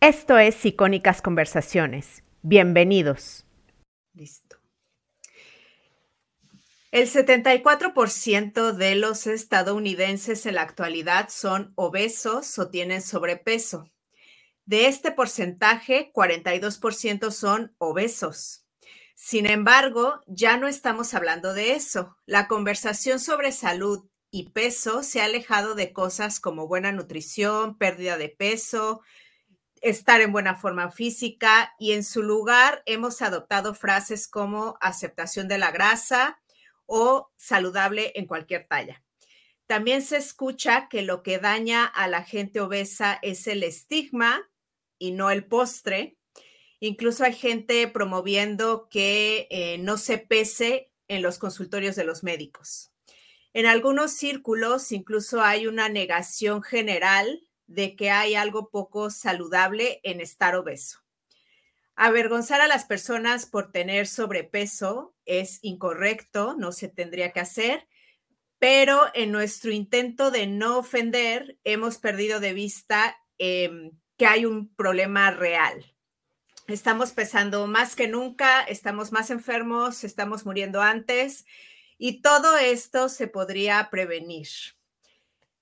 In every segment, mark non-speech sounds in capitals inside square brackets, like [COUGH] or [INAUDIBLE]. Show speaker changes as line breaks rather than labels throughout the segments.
Esto es Icónicas Conversaciones. Bienvenidos.
Listo. El 74% de los estadounidenses en la actualidad son obesos o tienen sobrepeso. De este porcentaje, 42% son obesos. Sin embargo, ya no estamos hablando de eso. La conversación sobre salud y peso se ha alejado de cosas como buena nutrición, pérdida de peso, estar en buena forma física y en su lugar hemos adoptado frases como aceptación de la grasa, o saludable en cualquier talla. También se escucha que lo que daña a la gente obesa es el estigma y no el postre. Incluso hay gente promoviendo que eh, no se pese en los consultorios de los médicos. En algunos círculos incluso hay una negación general de que hay algo poco saludable en estar obeso. Avergonzar a las personas por tener sobrepeso es incorrecto, no se tendría que hacer, pero en nuestro intento de no ofender hemos perdido de vista em, que hay un problema real. Estamos pesando más que nunca, estamos más enfermos, estamos muriendo antes y todo esto se podría prevenir.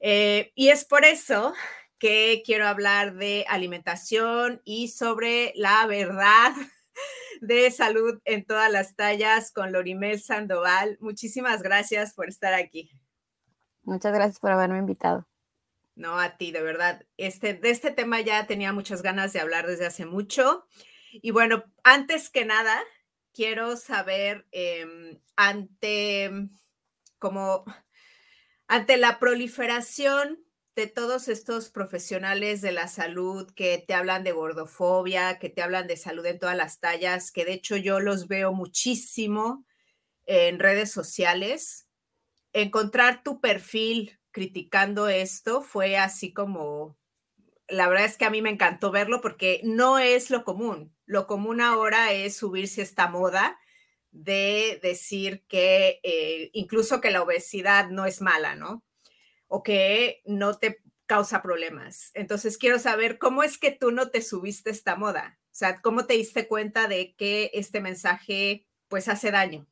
Eh, y es por eso que quiero hablar de alimentación y sobre la verdad [LAUGHS] de salud en todas las tallas con Lorimel Sandoval. Muchísimas gracias por estar aquí.
Muchas gracias por haberme invitado.
No, a ti, de verdad. Este, de este tema ya tenía muchas ganas de hablar desde hace mucho. Y bueno, antes que nada, quiero saber em, ante como ante la proliferación de todos estos profesionales de la salud que te hablan de gordofobia, que te hablan de salud en todas las tallas, que de hecho yo los veo muchísimo en redes sociales. Encontrar tu perfil criticando esto fue así como, la verdad es que a mí me encantó verlo porque no es lo común. Lo común ahora es subirse esta moda de decir que eh, incluso que la obesidad no es mala, ¿no? O que no te causa problemas. Entonces, quiero saber cómo es que tú no te subiste esta moda. O sea, ¿cómo te diste cuenta de que este mensaje pues hace daño?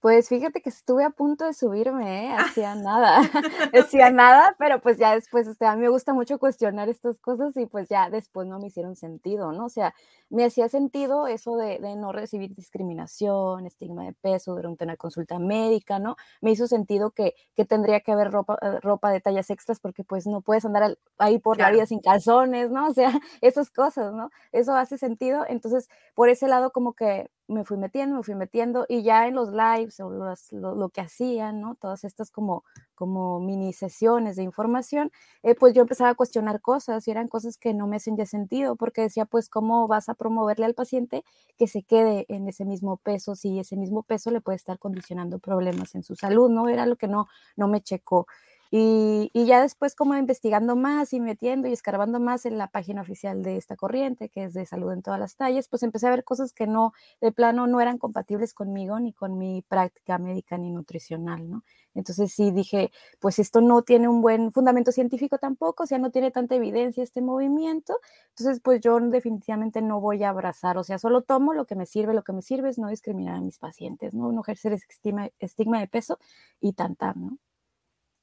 Pues fíjate que estuve a punto de subirme, ¿eh? hacía nada, [LAUGHS] [LAUGHS] hacía nada, pero pues ya después, este, a mí me gusta mucho cuestionar estas cosas y pues ya después no me hicieron sentido, ¿no? O sea, me hacía sentido eso de, no recibir discriminación, estigma de peso durante una consulta médica, ¿no? Me hizo sentido que, que tendría que haber ropa, eh, ropa de tallas extras porque pues no puedes andar ahí por la vida sin calzones, ¿no? O sea, [LAUGHS] esas cosas, ¿no? Eso hace sentido. Entonces, por ese lado como que me fui metiendo, me fui metiendo y ya en los lo, que hacían, ¿no? Todas estas como, como mini sesiones de información, eh, pues yo empezaba a cuestionar cosas y eran cosas que no me hacían ya sentido porque decía, pues, ¿cómo vas a promoverle al paciente que se quede en ese mismo peso si ese mismo peso le puede estar condicionando problemas en su salud, ¿no? Era lo que no, no me checó. Y, ya después como investigando más y metiendo y escarbando más en la página oficial de esta corriente, que es de salud en todas las tallas, pues empecé a ver cosas que no, de plano, no eran compatibles conmigo ni con mi práctica médica ni nutricional, ¿no? Entonces sí dije, pues esto no tiene un buen fundamento científico tampoco, o sea, no tiene tanta evidencia este movimiento, entonces pues yo definitivamente no voy a abrazar, o sea, solo tomo lo que me sirve, lo que me sirve es no discriminar a mis pacientes, ¿no? No ejercer estigma, estigma de peso y tantar, ¿no?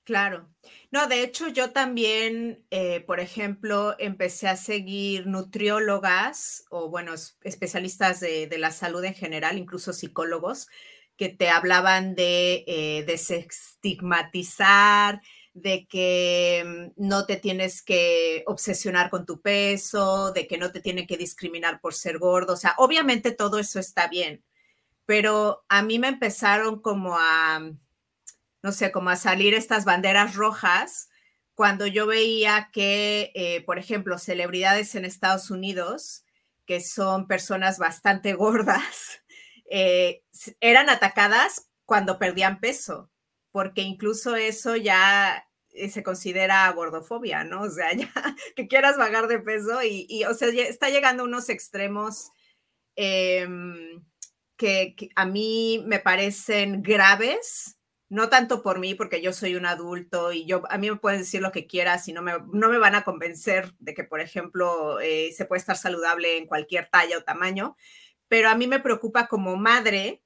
Claro. No, de hecho, yo también, eh, por ejemplo, empecé a seguir nutriólogas o, bueno, especialistas de, la salud en general, incluso psicólogos, que te hablaban de eh, desestigmatizar, de que mm, no te tienes que obsesionar con tu peso, de que no te tienen que discriminar por ser gordo. O sea, obviamente todo eso está bien, pero a mí me empezaron como a no sé, como a salir estas banderas rojas cuando yo veía que, eh, por ejemplo, celebridades en Estados Unidos, que son personas bastante gordas, [LAUGHS] eh, eran atacadas cuando perdían peso, porque incluso eso ya eh, se considera gordofobia, ¿no? O sea, [LAUGHS] ya que quieras bajar de peso y, o sea, está llegando a unos extremos em, que, a mí me parecen graves no tanto por mí, porque yo soy un adulto y yo, a mí me pueden decir lo que quieras y no me, no me van a convencer de que, por ejemplo, eh, se puede estar saludable en cualquier talla o tamaño, pero a mí me preocupa como madre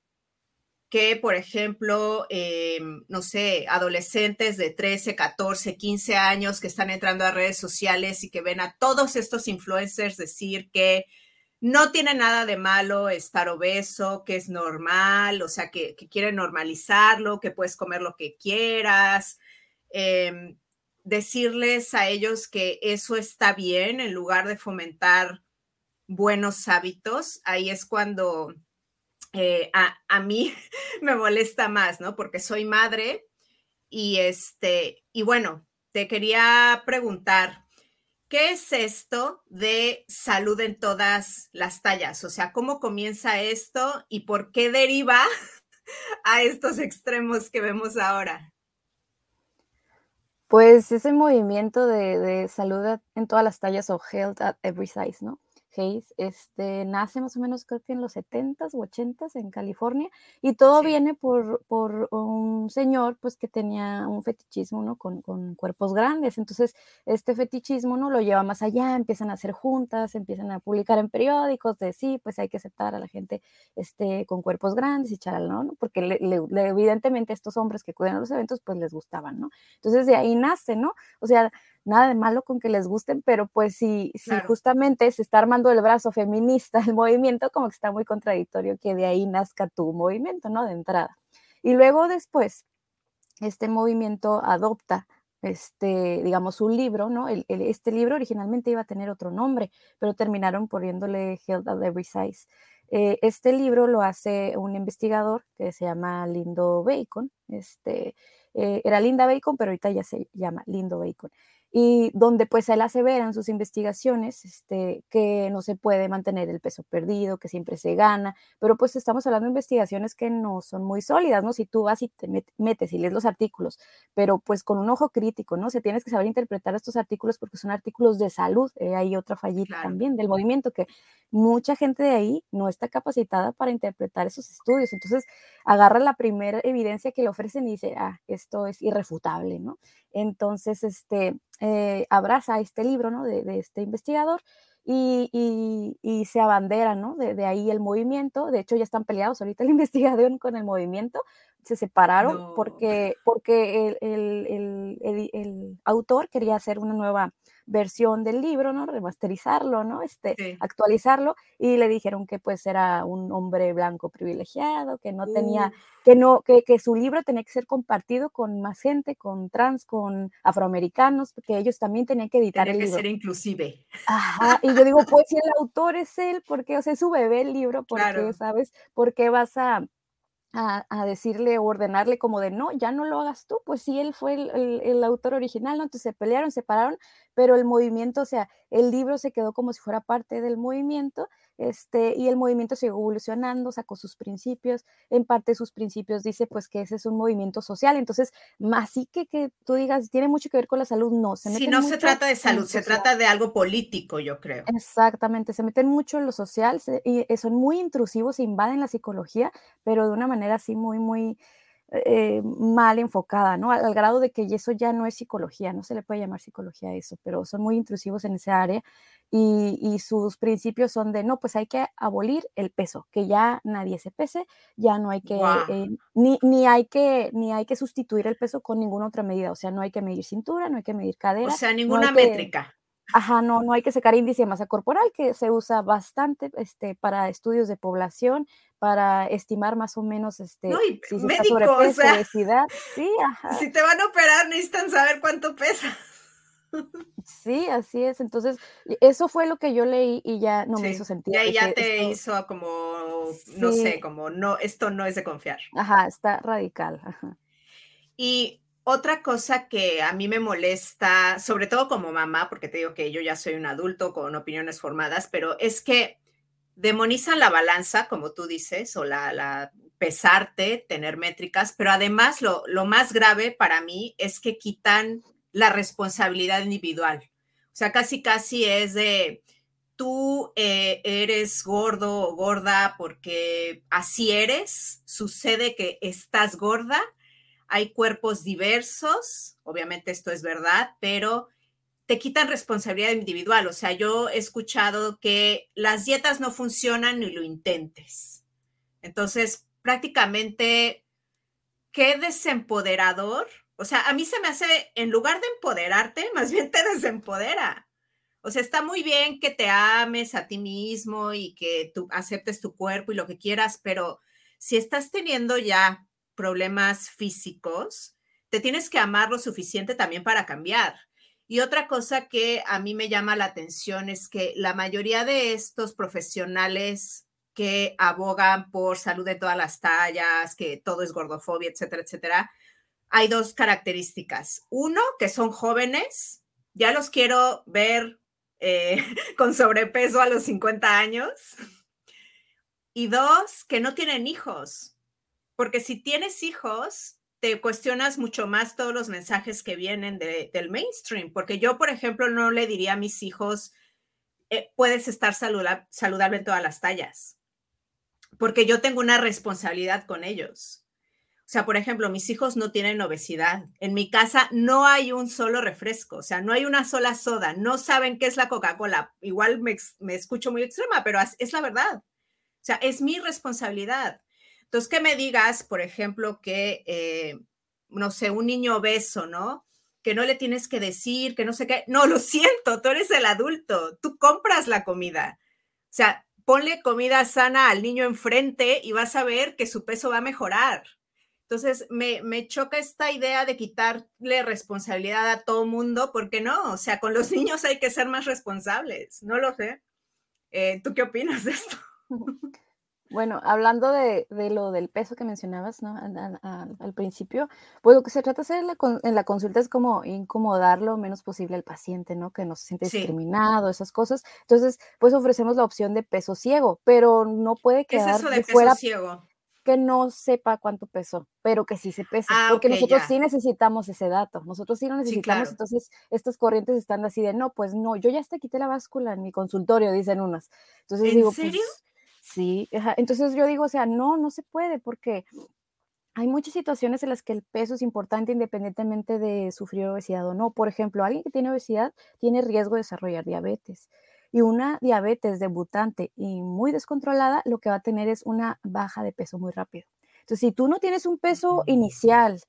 que, por ejemplo, eh, no sé, adolescentes de 13, 14, 15 años que están entrando a redes sociales y que ven a todos estos influencers decir que no tiene nada de malo estar obeso, que es normal, o sea, que, que quieren normalizarlo, que puedes comer lo que quieras. Em, decirles a ellos que eso está bien en lugar de fomentar buenos hábitos, ahí es cuando eh, a, a, mí [LAUGHS] me molesta más, ¿no? Porque soy madre y este, y bueno, te quería preguntar, ¿Qué es esto de salud en todas las tallas? O sea, ¿cómo comienza esto y por qué deriva [LAUGHS] a estos extremos que vemos ahora?
Pues ese movimiento de, salud en todas las tallas o health at every size, ¿no? Este, nace más o menos creo que en los 70s o 80s en California y todo sí. viene por, por, un señor pues que tenía un fetichismo, ¿no? Con, con, cuerpos grandes. Entonces, este fetichismo, ¿no? Lo lleva más allá, empiezan a hacer juntas, empiezan a publicar en periódicos de sí, pues hay que aceptar a la gente este, con cuerpos grandes y charal, ¿no? Porque le, le, evidentemente estos hombres que acuden a los eventos pues les gustaban, ¿no? Entonces de ahí nace, ¿no? O sea, nada de malo con que les gusten, pero pues si, claro. si justamente se está armando el brazo feminista [LAUGHS] el movimiento, como que está muy contradictorio que de ahí nazca tu movimiento, ¿no? De entrada. Y luego después, este movimiento adopta este, digamos, un libro, ¿no? El, el, este libro originalmente iba a tener otro nombre, pero terminaron poniéndole Health at Every Size. Eh, este libro lo hace un investigador que se llama Lindo Bacon. Este, eh, era Linda Bacon, pero ahorita ya se llama Lindo Bacon y donde pues él asevera en sus investigaciones este, que no se puede mantener el peso perdido, que siempre se gana, pero pues estamos hablando de investigaciones que no son muy sólidas, ¿no? Si tú vas y te metes y lees los artículos, pero pues con un ojo crítico, ¿no? Se tienes que saber interpretar estos artículos porque son artículos de salud, eh, hay otra fallita claro. también del movimiento que mucha gente de ahí no está capacitada para interpretar esos estudios, entonces agarra la primera evidencia que le ofrecen y dice, ah, esto es irrefutable, ¿no? Entonces, este, eh, abraza este libro, ¿no? De, este investigador y, se abandera, ¿no? De, de, ahí el movimiento. De hecho, ya están peleados ahorita la [LAUGHS] investigación con el movimiento. Se separaron no. porque, porque el, el, el, el, autor quería hacer una nueva versión del libro, ¿no? Remasterizarlo, ¿no? Este, sí. actualizarlo y le dijeron que pues era un hombre blanco privilegiado, que no uh. tenía, que no, que, que, su libro tenía que ser compartido con más gente, con trans, con afroamericanos, porque ellos también tenían que editar
tenía
el
que
libro.
ser inclusive.
Ajá, y yo digo, pues si el autor es él, porque, o sea, es su bebé el libro, porque, claro. ¿sabes? ¿Por qué vas a a, a, decirle o ordenarle como de no, ya no lo hagas tú, pues sí, él fue el, el, el, autor original, ¿no? Entonces se pelearon, se separaron, pero el movimiento, o sea, el libro se quedó como si fuera parte del movimiento, este, y el movimiento siguió evolucionando, sacó sus principios, en parte sus principios dice pues que ese es un movimiento social, entonces, así que que tú digas, tiene mucho que ver con la salud, no.
Se si no se trata de salud, se trata de algo político, yo creo.
Exactamente, se meten mucho en lo social se, y eh, son muy intrusivos, invaden la psicología, pero de una manera así muy, muy eh, mal enfocada, ¿no? Al, al, grado de que eso ya no es psicología, no se le puede llamar psicología a eso, pero son muy intrusivos en esa área y, y, sus principios son de, no, pues hay que abolir el peso, que ya nadie se pese, ya no hay que, wow. eh, ni, ni, hay que, ni hay que sustituir el peso con ninguna otra medida, o sea, no hay que medir cintura, no hay que medir cadera.
O sea, ninguna no métrica.
Ajá, no, no hay que sacar índice de masa corporal, que se usa bastante este, para estudios de población, para estimar más o menos este,
no, y si médico, o sea,
obesidad. Sí, [LAUGHS] ajá.
Si te van a operar, necesitan saber cuánto pesa. [LAUGHS]
Sí, así es. Entonces, eso fue lo que yo leí y ya no sí. me hizo sentido.
Ya, ya te esto... hizo como, no sí. sé, como, no, esto no es de confiar.
Ajá, está radical. Ajá.
Y otra cosa que a mí me molesta, sobre todo como mamá, porque te digo que yo ya soy un adulto con opiniones formadas, pero es que demonizan la balanza, como tú dices, o la, pesarte, tener métricas, pero además lo, lo, más grave para mí es que quitan la responsabilidad individual. O sea, casi, casi es de tú eh, eres gordo o gorda porque así eres, sucede que estás gorda hay cuerpos diversos, obviamente esto es verdad, pero te quitan responsabilidad individual. O sea, yo he escuchado que las dietas no funcionan ni lo intentes. Entonces, prácticamente, qué desempoderador. O sea, a mí se me hace, en lugar de empoderarte, [LAUGHS] más bien te desempodera. O sea, está muy bien que te ames a ti mismo y que tú aceptes tu cuerpo y lo que quieras, pero si estás teniendo ya problemas físicos, te tienes que amar lo suficiente también para cambiar. Y otra cosa que a mí me llama la atención es que la mayoría de estos profesionales que abogan por salud de todas las tallas, que todo es gordofobia, etcétera, etcétera, hay dos características. Uno, que son jóvenes, ya los quiero ver eh, [LAUGHS] con sobrepeso a los 50 años. Y dos, que no tienen hijos, porque si tienes hijos, te cuestionas mucho más todos los mensajes que vienen del mainstream, porque yo, por ejemplo, no le diría a mis hijos, eh, puedes estar saludable en todas las tallas, porque yo tengo una responsabilidad con ellos. O sea, por ejemplo, mis hijos no tienen obesidad. En mi casa no hay un solo refresco, o sea, no hay una sola soda. No saben qué es la Coca-Cola. Igual me, me, escucho muy extrema, pero es la verdad. O sea, es mi responsabilidad. Entonces, que me digas, por ejemplo, que, eh, no sé, un niño obeso, ¿no? Que no le tienes que decir, que no sé qué. No, lo siento, tú eres el adulto, tú compras la comida. O sea, ponle comida sana al niño enfrente y vas a ver que su peso va a mejorar. Entonces, me, choca esta idea de quitarle responsabilidad a todo mundo, porque no, o sea, con los [LAUGHS] niños hay que ser más responsables, no lo sé. Eh, ¿Tú qué opinas de esto? [LAUGHS]
Bueno, hablando de, lo del peso que mencionabas ¿no? al, principio, pues lo que se trata de hacer en la, consulta es como incomodar lo menos posible al paciente, ¿no? Que no se siente discriminado, esas cosas. Entonces, pues ofrecemos la opción de peso ciego, pero no puede quedar
¿Qué es eso de, peso ciego?
que no sepa cuánto pesó, pero que sí se pesa, ah, porque nosotros sí necesitamos ese dato, nosotros sí lo necesitamos, entonces estas corrientes están así de, no, pues no, yo ya hasta quité la báscula en mi consultorio, dicen unas. Entonces
¿En
digo,
serio?
Pues, Sí, entonces yo digo, o sea, no, no se puede porque hay muchas situaciones en las que el peso es importante independientemente de sufrir obesidad o no. Por ejemplo, alguien que tiene obesidad tiene riesgo de desarrollar diabetes. Y una diabetes debutante y muy descontrolada lo que va a tener es una baja de peso muy rápido. Entonces, si tú no tienes un peso inicial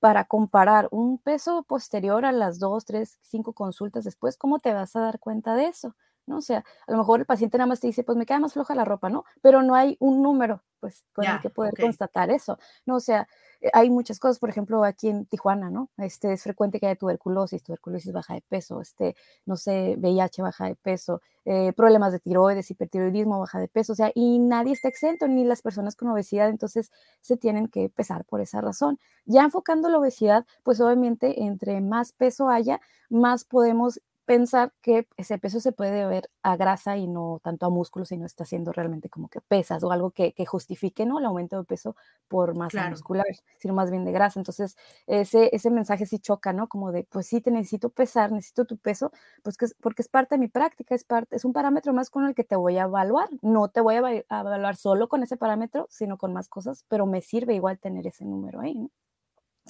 para comparar un peso posterior a las dos, tres, cinco consultas después, ¿cómo te vas a dar cuenta de eso? ¿No? O sea, a lo mejor el paciente nada más te dice, pues me queda más floja la ropa, ¿no? Pero no hay un número, pues, con el que poder constatar eso, ¿no? O sea, eh, hay muchas cosas, por ejemplo, aquí en Tijuana, ¿no? Este, es frecuente que haya tuberculosis, tuberculosis baja de peso, este, no sé, VIH baja de peso, eh, problemas de tiroides, hipertiroidismo baja de peso, o sea, y nadie está exento, ni las personas con obesidad, entonces se tienen que pesar por esa razón. Ya enfocando la obesidad, pues obviamente entre más peso haya, más podemos pensar que ese peso se puede ver a grasa y no tanto a músculo, sino está siendo realmente como que pesas o algo que, justifique ¿no? el aumento de peso por masa muscular, sino más bien de grasa. Entonces, ese, ese mensaje sí choca, ¿no? Como de, pues sí, te necesito pesar, necesito tu peso, pues que, porque es parte de mi práctica, es, parte, es un parámetro más con el que te voy a evaluar. No te voy a, evaluar solo con ese parámetro, sino con más cosas, pero me sirve igual tener ese número ahí, ¿no?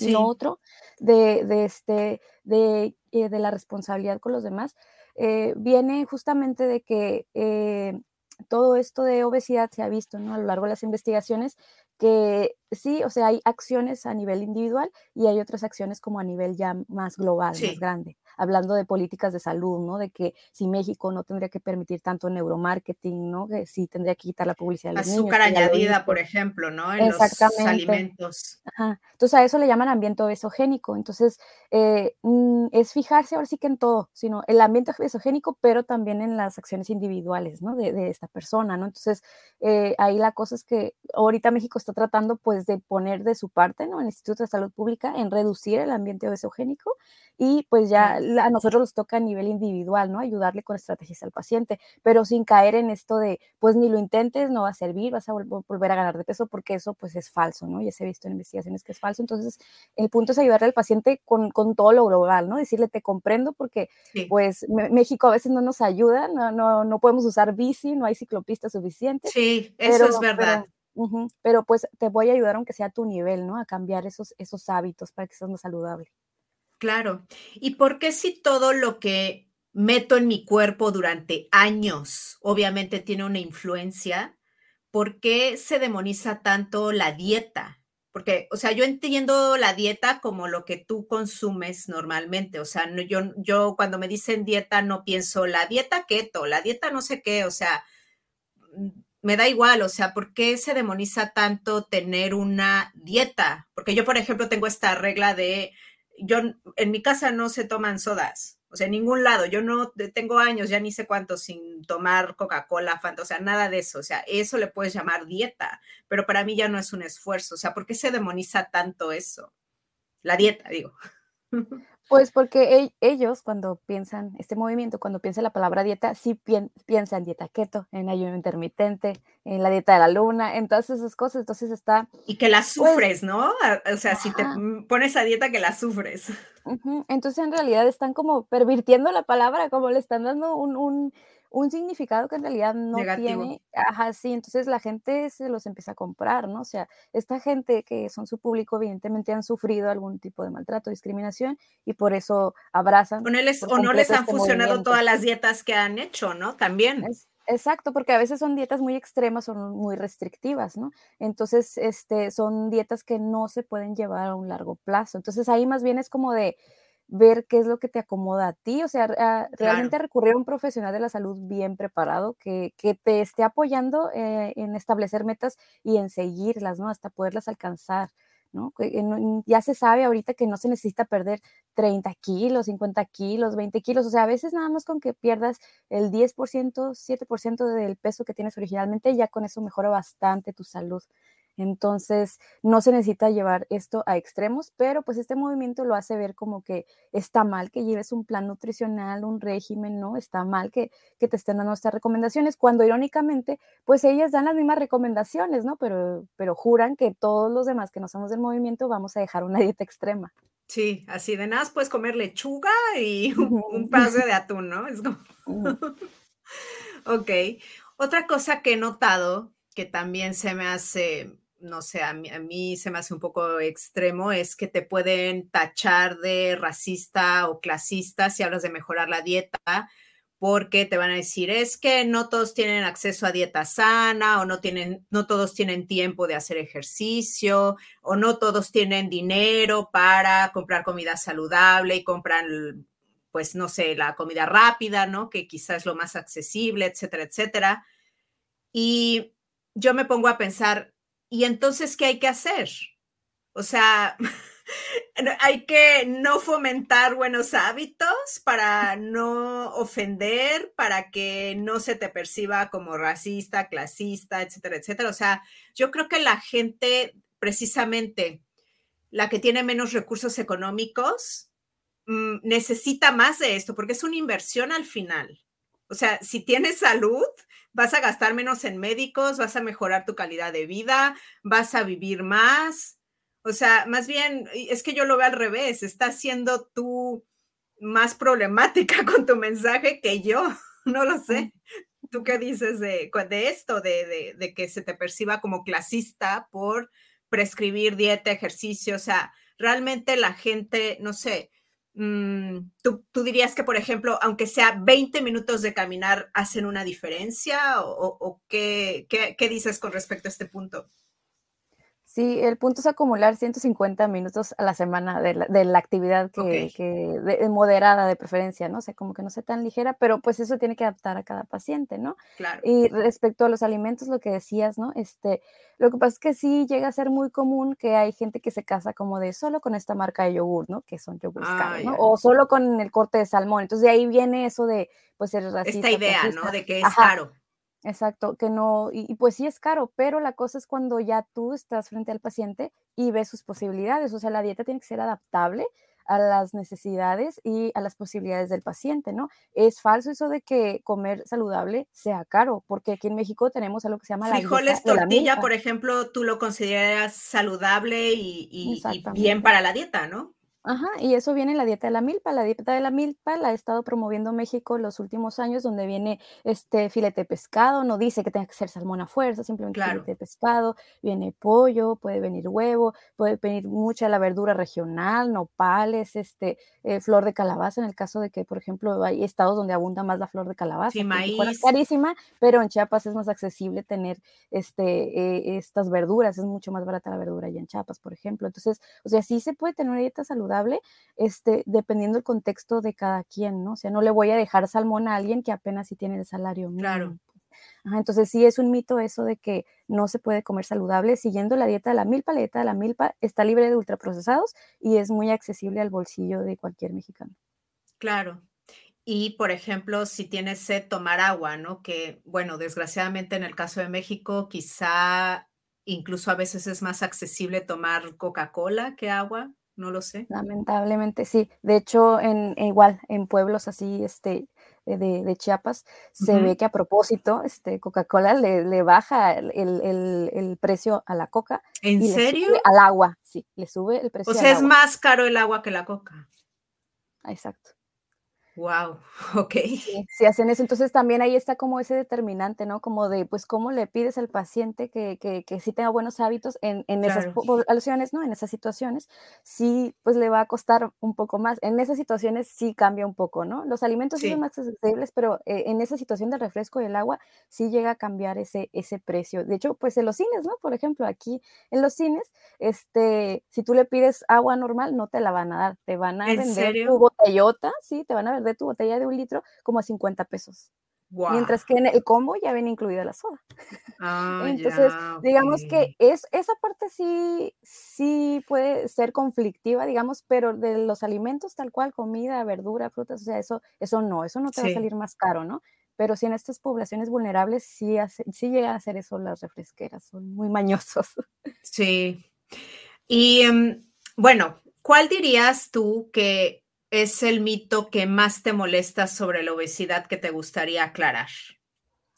Lo otro de, de este, de eh, de la responsabilidad con los demás, eh, viene justamente de que eh, todo esto de obesidad se ha visto ¿no? a lo largo de las investigaciones que sí, o sea, hay acciones a nivel individual y hay otras acciones como a nivel ya más global, más grande hablando de políticas de salud, ¿no? De que si México no tendría que permitir tanto neuromarketing, ¿no? Que sí tendría que quitar la publicidad
de Azúcar añadida, por ejemplo, ¿no? En Exactamente. los alimentos.
Ajá. Entonces a eso le llaman ambiente obesogénico. Entonces eh, mm, es fijarse ahora sí que en todo, sino el ambiente obesogénico, pero también en las acciones individuales, ¿no? De, de esta persona, ¿no? Entonces eh, ahí la cosa es que ahorita México está tratando pues de poner de su parte, ¿no? El Instituto de Salud Pública en reducir el ambiente obesogénico y pues ya a nosotros nos toca a nivel individual, ¿no? Ayudarle con estrategias al paciente, pero sin caer en esto de, pues ni lo intentes, no va a servir, vas a volver a ganar de peso, porque eso pues es falso, ¿no? Ya se ha visto en investigaciones que es falso. Entonces, el punto es ayudarle al paciente con, con todo lo global, ¿no? Decirle, te comprendo, porque pues México a veces no nos ayuda, no, no, no podemos usar bici, no hay ciclopistas suficientes.
Sí, eso es verdad
pero pues te voy a ayudar aunque sea a tu nivel, ¿no? A cambiar esos, esos hábitos para que seas más saludable.
Claro. ¿Y por qué si todo lo que meto en mi cuerpo durante años obviamente tiene una influencia? ¿Por qué se demoniza tanto la dieta? Porque, o sea, yo entiendo la dieta como lo que tú consumes normalmente. O sea, no, yo, yo cuando me dicen dieta no pienso la dieta keto, la dieta no sé qué, o sea, mm, me da igual, o sea, ¿por qué se demoniza tanto tener una dieta? Porque yo, por ejemplo, tengo esta regla de, yo en mi casa no se toman sodas. O sea, en ningún lado. Yo no tengo años, ya ni sé cuántos sin tomar Coca-Cola, Fanta, o sea, nada de eso. O sea, eso le puedes llamar dieta, pero para mí ya no es un esfuerzo. O sea, ¿por qué se demoniza tanto eso? La dieta, digo. [LAUGHS]
Pues porque ellos cuando piensan, este movimiento, cuando piensa la palabra dieta, sí piensa en dieta keto, en ayuno intermitente, en la dieta de la luna, en todas esas cosas. Entonces está...
Y que la pues sufres, ¿no? O sea, si te pones a dieta, que la sufres.
Entonces en realidad están como pervirtiendo la palabra, como le están dando un un significado que en realidad no tiene. Ajá, sí, entonces la gente se los empieza a comprar, ¿no? O sea, esta gente que son su público, evidentemente han sufrido algún tipo de maltrato, discriminación y por eso abrazan.
O no les, o no les han este funcionado todas las dietas que han hecho, ¿no? También.
exacto, porque a veces son dietas muy extremas o muy restrictivas, ¿no? Entonces, este, son dietas que no se pueden llevar a un largo plazo. Entonces ahí más bien es como de ver qué es lo que te acomoda a ti, o sea, ah, realmente recurrir a un profesional de la salud bien preparado que, te esté apoyando eh, en establecer metas y en seguirlas, ¿no? Hasta poderlas alcanzar, ¿no? Ya se sabe ahorita que no se necesita perder 30 kilos, 50 kilos, 20 kilos, o sea, a veces nada más con que pierdas el 10%, 7% del peso que tienes originalmente, ya con eso mejora bastante tu salud. Entonces, no se necesita llevar esto a extremos, pero pues este movimiento lo hace ver como que está mal que lleves un plan nutricional, un régimen, ¿no? Está mal que, te estén dando estas recomendaciones, cuando irónicamente, pues ellas dan las mismas recomendaciones, ¿no? Pero, pero juran que todos los demás que no somos del movimiento vamos a dejar una [LAUGHS] dieta extrema.
Sí, así de nada puedes comer lechuga y un, un de atún, ¿no? Es como... [LAUGHS] [LAUGHS] ok. Otra cosa que he notado que también se me hace no sé, a mí, se me hace un poco extremo, es que te pueden tachar de racista o clasista si hablas de mejorar la dieta, porque te van a decir, es que no todos tienen acceso a dieta sana o no, tienen, no todos tienen tiempo de hacer ejercicio o no todos tienen dinero para comprar comida saludable y compran, pues, no sé, la comida rápida, ¿no? Que quizás es lo más accesible, etcétera, etcétera. Y yo me pongo a pensar, ¿Y entonces qué hay que hacer? O sea, [LAUGHS] hay que no fomentar buenos hábitos para no ofender, para que no se te perciba como racista, clasista, etcétera, etcétera. O sea, yo creo que la gente, precisamente la que tiene menos recursos económicos, mm, necesita más de esto, porque es una inversión al final. O sea, si tienes salud, vas a gastar menos en médicos, vas a mejorar tu calidad de vida, vas a vivir más. O sea, más bien, es que yo lo veo al revés, estás siendo tú más problemática [LAUGHS] con tu mensaje que yo, [LAUGHS] no lo sé. ¿Tú qué dices de, de esto, de, de, que se te perciba como clasista por prescribir dieta, ejercicio? O sea, realmente la gente, no sé, Mm, ¿tú, dirías que, por ejemplo, aunque sea 20 minutos de caminar, hacen una diferencia? ¿O, qué, qué, dices con respecto a este punto?
Sí, el punto es acumular 150 minutos a la semana de la, actividad que, moderada de preferencia, ¿no? O sea, como que no sea tan ligera, pero pues eso tiene que adaptar a cada paciente, ¿no?
Claro.
Y respecto a los alimentos, lo que decías, ¿no? Este, lo que pasa es que sí llega a ser muy común que hay gente que se casa como de solo con esta marca de yogur, ¿no? Que son yogures ah, caros, ¿no? O solo con el corte de salmón. Entonces de ahí viene eso de, pues, el
racista. Esta idea, ¿no? De que es caro.
Exacto, que no, y, pues sí es caro, pero la cosa es cuando ya tú estás frente al paciente y ves sus posibilidades, o sea, la dieta tiene que ser adaptable a las necesidades y a las posibilidades del paciente, ¿no? Es falso eso de que comer saludable sea caro, porque aquí en México tenemos algo que se llama
la frijoles tortilla, por ejemplo, tú lo consideras saludable y, y bien para la dieta, ¿no?
Ajá, y eso viene en la dieta de la milpa. La dieta de la milpa la ha estado promoviendo México los últimos años, donde viene este filete de pescado, no dice que tenga que ser salmón a fuerza, simplemente filete de pescado, viene pollo, puede venir huevo, puede venir mucha la verdura regional, nopales, este, eh, flor de calabaza, en el caso de que, por ejemplo, hay estados donde abunda más la flor de calabaza.
Sí, maíz.
Es carísima, pero en Chiapas es más accesible tener este, eh, estas verduras, es mucho más barata la verdura allá en Chiapas, por ejemplo. Entonces, o sea, sí se puede tener una dieta saludable este, dependiendo del contexto de cada quien, ¿no? O sea, no le voy a dejar salmón a alguien que apenas sí tiene el salario mínimo.
Claro.
entonces sí es un mito eso de que no se puede comer saludable siguiendo la dieta de la milpa. La dieta de la milpa está libre de ultraprocesados y es muy accesible al bolsillo de cualquier mexicano.
Claro. Y, por ejemplo, si tienes sed, tomar agua, ¿no? Que, bueno, desgraciadamente en el caso de México, quizá incluso a veces es más accesible tomar Coca-Cola que agua no lo sé.
Lamentablemente sí. De hecho, en, igual en pueblos así este, de, Chiapas, se ve que a propósito este, Coca-Cola le, baja el, precio a la coca.
¿En serio?
al agua, sí, le sube el precio.
O sea, es más caro el agua que la coca.
Exacto.
Wow, [LAUGHS] ok.
Sí, hacen eso. Entonces también ahí está como ese determinante, ¿no? Como de, pues, ¿cómo le pides al paciente que, que, que sí tenga buenos hábitos en, en esas poblaciones, ¿no? En esas situaciones, sí, pues le va a costar un poco más. En esas situaciones sí cambia un poco, ¿no? Los alimentos sí, son más accesibles, pero eh, en esa situación de refresco del agua sí llega a cambiar ese, ese precio. De hecho, pues en los cines, ¿no? Por ejemplo, aquí en los cines, este, si tú le pides agua normal, no te la van a dar, te van a vender tu botellota, sí, te van a vender tu botella de un litro como a 50 pesos. Mientras que en el combo ya viene incluida la soda.
Ah,
Entonces, digamos que es, esa parte sí, sí puede ser conflictiva, digamos, pero de los alimentos tal cual, comida, verdura, frutas, o sea, eso, eso no, eso no te va a salir más caro, ¿no? Pero si en estas poblaciones vulnerables sí, hace, sí llegan a hacer eso las refresqueras, son muy mañosos.
Sí. Y em, bueno, ¿cuál dirías tú que es el mito que más te molesta sobre la obesidad que te gustaría aclarar?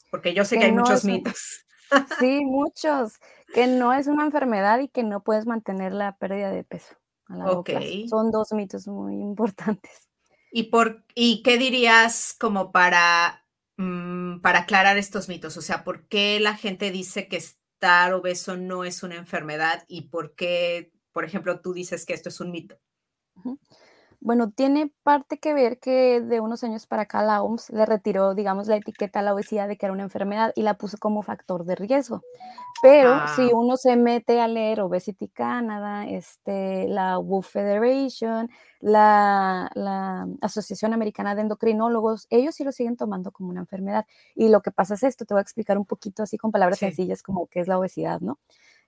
Porque yo sé que, hay muchos mitos. [LAUGHS]
Sí, muchos. Que no es una enfermedad y que no puedes mantener la pérdida de peso. A largo Son dos mitos muy importantes.
¿Y, por, y qué dirías como para, mm, para aclarar estos mitos? O sea, ¿por qué la gente dice que estar obeso no es una enfermedad y por qué, por ejemplo, tú dices que esto es un mito?
Bueno, tiene parte que ver que de unos años para acá la OMS le retiró, digamos, la etiqueta a la obesidad de que era una enfermedad y la puso como factor de riesgo. Pero si ah. uno se mete a leer Obesity Canada, este, la WOO Federation, la, Asociación Americana de Endocrinólogos, ellos sí lo siguen tomando como una enfermedad. Y lo que pasa es esto, te voy a explicar un poquito así con palabras sencillas como qué es la obesidad, ¿no?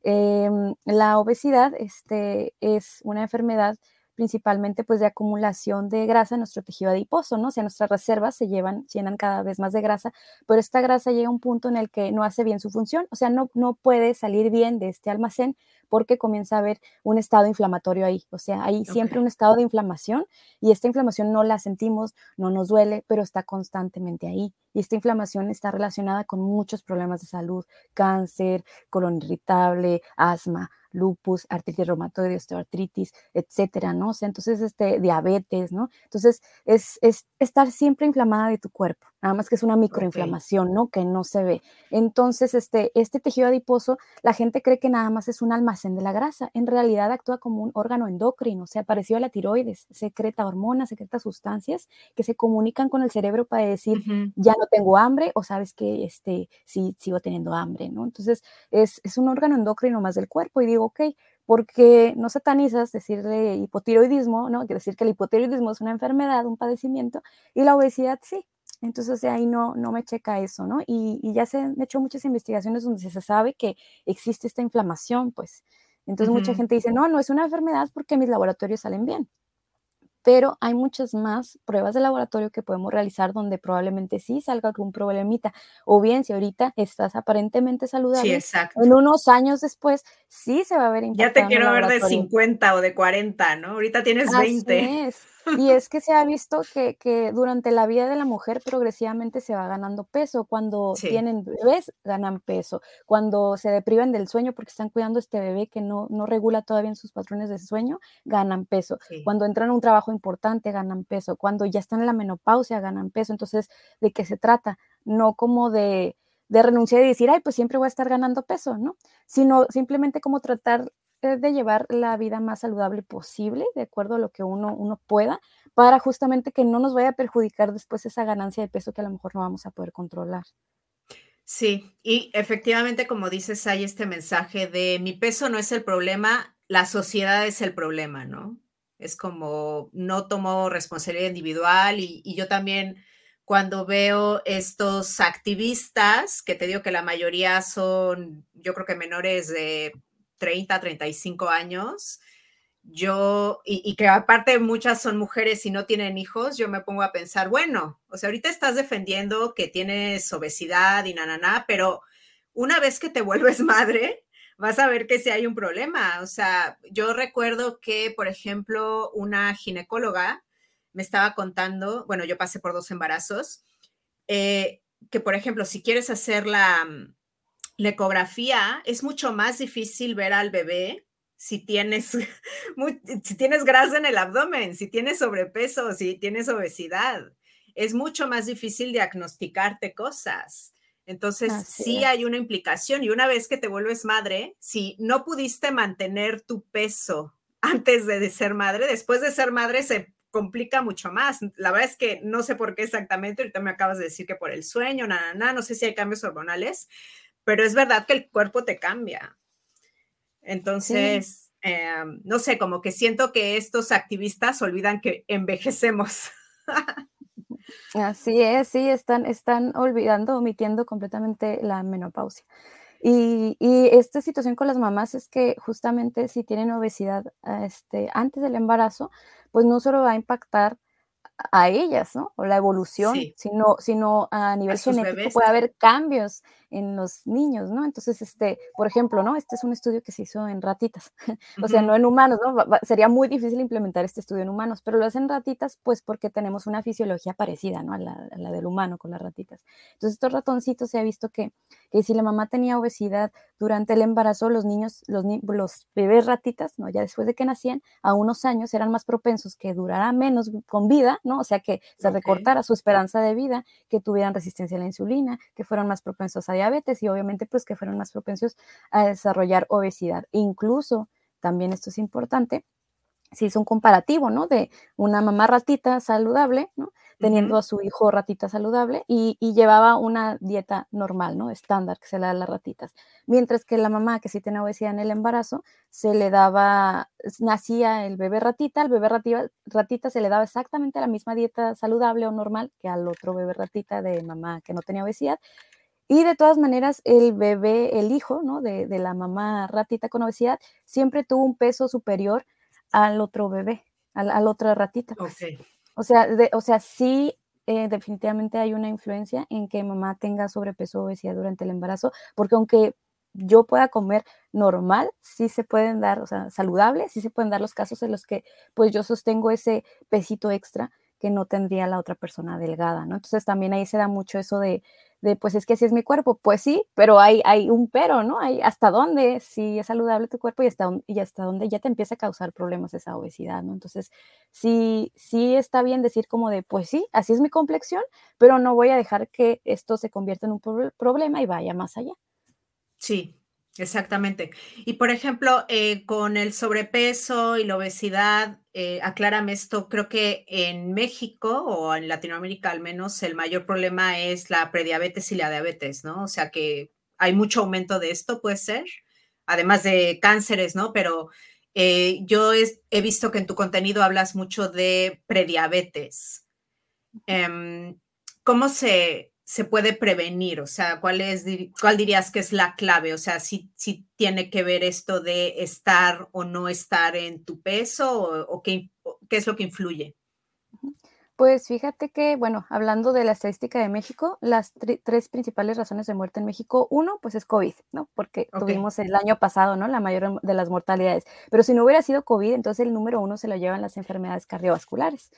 Em, la obesidad este, es una enfermedad principalmente pues de acumulación de grasa en nuestro tejido adiposo, ¿no? O sea, nuestras reservas se llevan, llenan cada vez más de grasa, pero esta grasa llega a un punto en el que no hace bien su función, o sea, no, no puede salir bien de este almacén porque comienza a haber un estado inflamatorio ahí, o sea, hay siempre un estado de inflamación y esta inflamación no la sentimos, no nos duele, pero está constantemente ahí. Y esta inflamación está relacionada con muchos problemas de salud, cáncer, colon irritable, asma, lupus, artritis reumatoide, osteoartritis, etcétera, ¿no? O sea, entonces, este, diabetes, ¿no? Entonces, es, es estar siempre inflamada de tu cuerpo, nada más que es una microinflamación, ¿no? Que no se ve. Entonces, este, este tejido adiposo, la gente cree que nada más es un almacén de la grasa, en realidad actúa como un órgano endocrino, o sea, parecido a la tiroides, secreta hormonas, secreta sustancias que se comunican con el cerebro para decir, ya no tengo hambre, o sabes que, este, sí, sigo teniendo hambre, ¿no? Entonces, es, es un órgano endocrino más del cuerpo y digo, ok, porque no satanizas decirle hipotiroidismo, ¿no? Quiere decir que el hipotiroidismo es una enfermedad, un padecimiento, y la obesidad sí. Entonces ahí no, no me checa eso, ¿no? Y, ya se han hecho muchas investigaciones donde se sabe que existe esta inflamación, pues. Entonces mucha gente dice, no, no es una enfermedad porque mis laboratorios salen bien pero hay muchas más pruebas de laboratorio que podemos realizar donde probablemente sí salga algún problemita. O bien, si ahorita estás aparentemente saludable, en unos años después sí se va a ver
Ya te quiero ver de 50 o de 40, ¿no? Ahorita tienes 20.
Y es que se ha visto que, durante la vida de la mujer progresivamente se va ganando peso. Cuando tienen bebés, ganan peso. Cuando se depriven del sueño porque están cuidando a este bebé que no, no regula todavía en sus patrones de sueño, ganan peso. Cuando entran a un trabajo importante, ganan peso. Cuando ya están en la menopausia, ganan peso. Entonces, ¿de qué se trata? No como de, de renunciar y decir, ay, pues siempre voy a estar ganando peso, ¿no? Sino simplemente como tratar de llevar la vida más saludable posible, de acuerdo a lo que uno, uno pueda, para justamente que no nos vaya a perjudicar después esa ganancia de peso que a lo mejor no vamos a poder controlar.
Sí, y efectivamente, como dices, hay este mensaje de mi peso no es el problema, la sociedad es el problema, ¿no? Es como no tomo responsabilidad individual y, y yo también cuando veo estos activistas, que te digo que la mayoría son, yo creo que menores de 30, 35 años, yo, y, que aparte muchas son mujeres y no tienen hijos, yo me pongo a pensar, bueno, o sea, ahorita estás defendiendo que tienes obesidad y na, pero una vez que te [LAUGHS] vuelves madre, vas a ver que sí hay un problema. O sea, yo recuerdo que, por ejemplo, una ginecóloga me estaba contando, bueno, yo pasé por dos embarazos, eh, que, por ejemplo, si quieres hacer la, la ecografía, es mucho más difícil ver al bebé si tienes, [LAUGHS] si tienes grasa en el abdomen, si tienes sobrepeso, si tienes obesidad. Es mucho más difícil diagnosticarte cosas. Entonces, sí hay una implicación y una vez que te vuelves madre, si no pudiste mantener tu peso antes de, ser madre, después de ser madre se complica mucho más. La verdad es que no sé por qué exactamente, ahorita me acabas de decir que por el sueño, nada, nada, no sé si hay cambios hormonales, pero es verdad que el cuerpo te cambia. Entonces, em, no sé, como que siento que estos activistas olvidan que envejecemos. [LAUGHS]
Así es, sí, están, están olvidando, omitiendo completamente la menopausia. Y, y, esta situación con las mamás es que justamente si tienen obesidad este, antes del embarazo, pues no solo va a impactar a ellas, ¿no? O la evolución, sino, sino a nivel genético puede haber cambios en los niños, ¿no? Entonces, este, por ejemplo, ¿no? Este es un estudio que se hizo en ratitas, [LAUGHS] o sea, no en humanos, ¿no? sería muy difícil implementar este estudio en humanos, pero lo hacen ratitas, pues porque tenemos una fisiología parecida, ¿no? A la, del humano con las ratitas. Entonces, estos ratoncitos se ha visto que, que si la mamá tenía obesidad durante el embarazo, los niños, los, los bebés ratitas, ¿no? Ya después de que nacían, a unos años eran más propensos que durara menos con vida, ¿no? O sea, que se recortara su esperanza de vida, que tuvieran resistencia a la insulina, que fueran más propensos a diabetes y obviamente pues que fueron más propensos a desarrollar obesidad. Incluso, también esto es importante, se hizo un comparativo, ¿no? De una mamá ratita saludable, ¿no? Teniendo a su hijo ratita saludable y, llevaba una dieta normal, ¿no? Estándar que se le da a las ratitas. Mientras que la mamá que sí tenía obesidad en el embarazo, se le daba, nacía el bebé ratita, al bebé ratita, ratita se le daba exactamente la misma dieta saludable o normal que al otro bebé ratita de mamá que no tenía obesidad. Y de todas maneras, el bebé, el hijo, ¿no? De, de la mamá ratita con obesidad, siempre tuvo un peso superior al otro bebé, a la otra ratita. Pues. O, sea, o sea, sí, eh, definitivamente hay una influencia en que mamá tenga sobrepeso o obesidad durante el embarazo, porque aunque yo pueda comer normal, sí se pueden dar, o sea, saludable, sí se pueden dar los casos en los que pues yo sostengo ese pesito extra que no tendría la otra persona delgada, ¿no? Entonces también ahí se da mucho eso de, de pues es que así es mi cuerpo, pues sí, pero hay, hay un pero, ¿no? Hay hasta dónde sí es saludable tu cuerpo y hasta, y hasta dónde ya te empieza a causar problemas esa obesidad, ¿no? Entonces, sí, sí está bien decir como de, pues sí, así es mi complexión, pero no voy a dejar que esto se convierta en un problema y vaya más allá.
Sí, Exactamente. Y por ejemplo, eh, con el sobrepeso y la obesidad, eh, aclárame esto, creo que en México o en Latinoamérica al menos el mayor problema es la prediabetes y la diabetes, ¿no? O sea que hay mucho aumento de esto, puede ser, además de cánceres, ¿no? Pero eh, yo he visto que en tu contenido hablas mucho de prediabetes. Em, ¿Cómo se, se puede prevenir? O sea, ¿cuál, es, cuál dirías que es la clave? O sea, si, si tiene que ver esto de estar o no estar en tu peso o, qué, qué, es lo que influye.
Pues fíjate que, bueno, hablando de la estadística de México, las tres principales razones de muerte en México, uno, pues es COVID, ¿no? Porque tuvimos el año pasado, ¿no? La mayor de las mortalidades. Pero si no hubiera sido COVID, entonces el número uno se lo llevan las enfermedades cardiovasculares.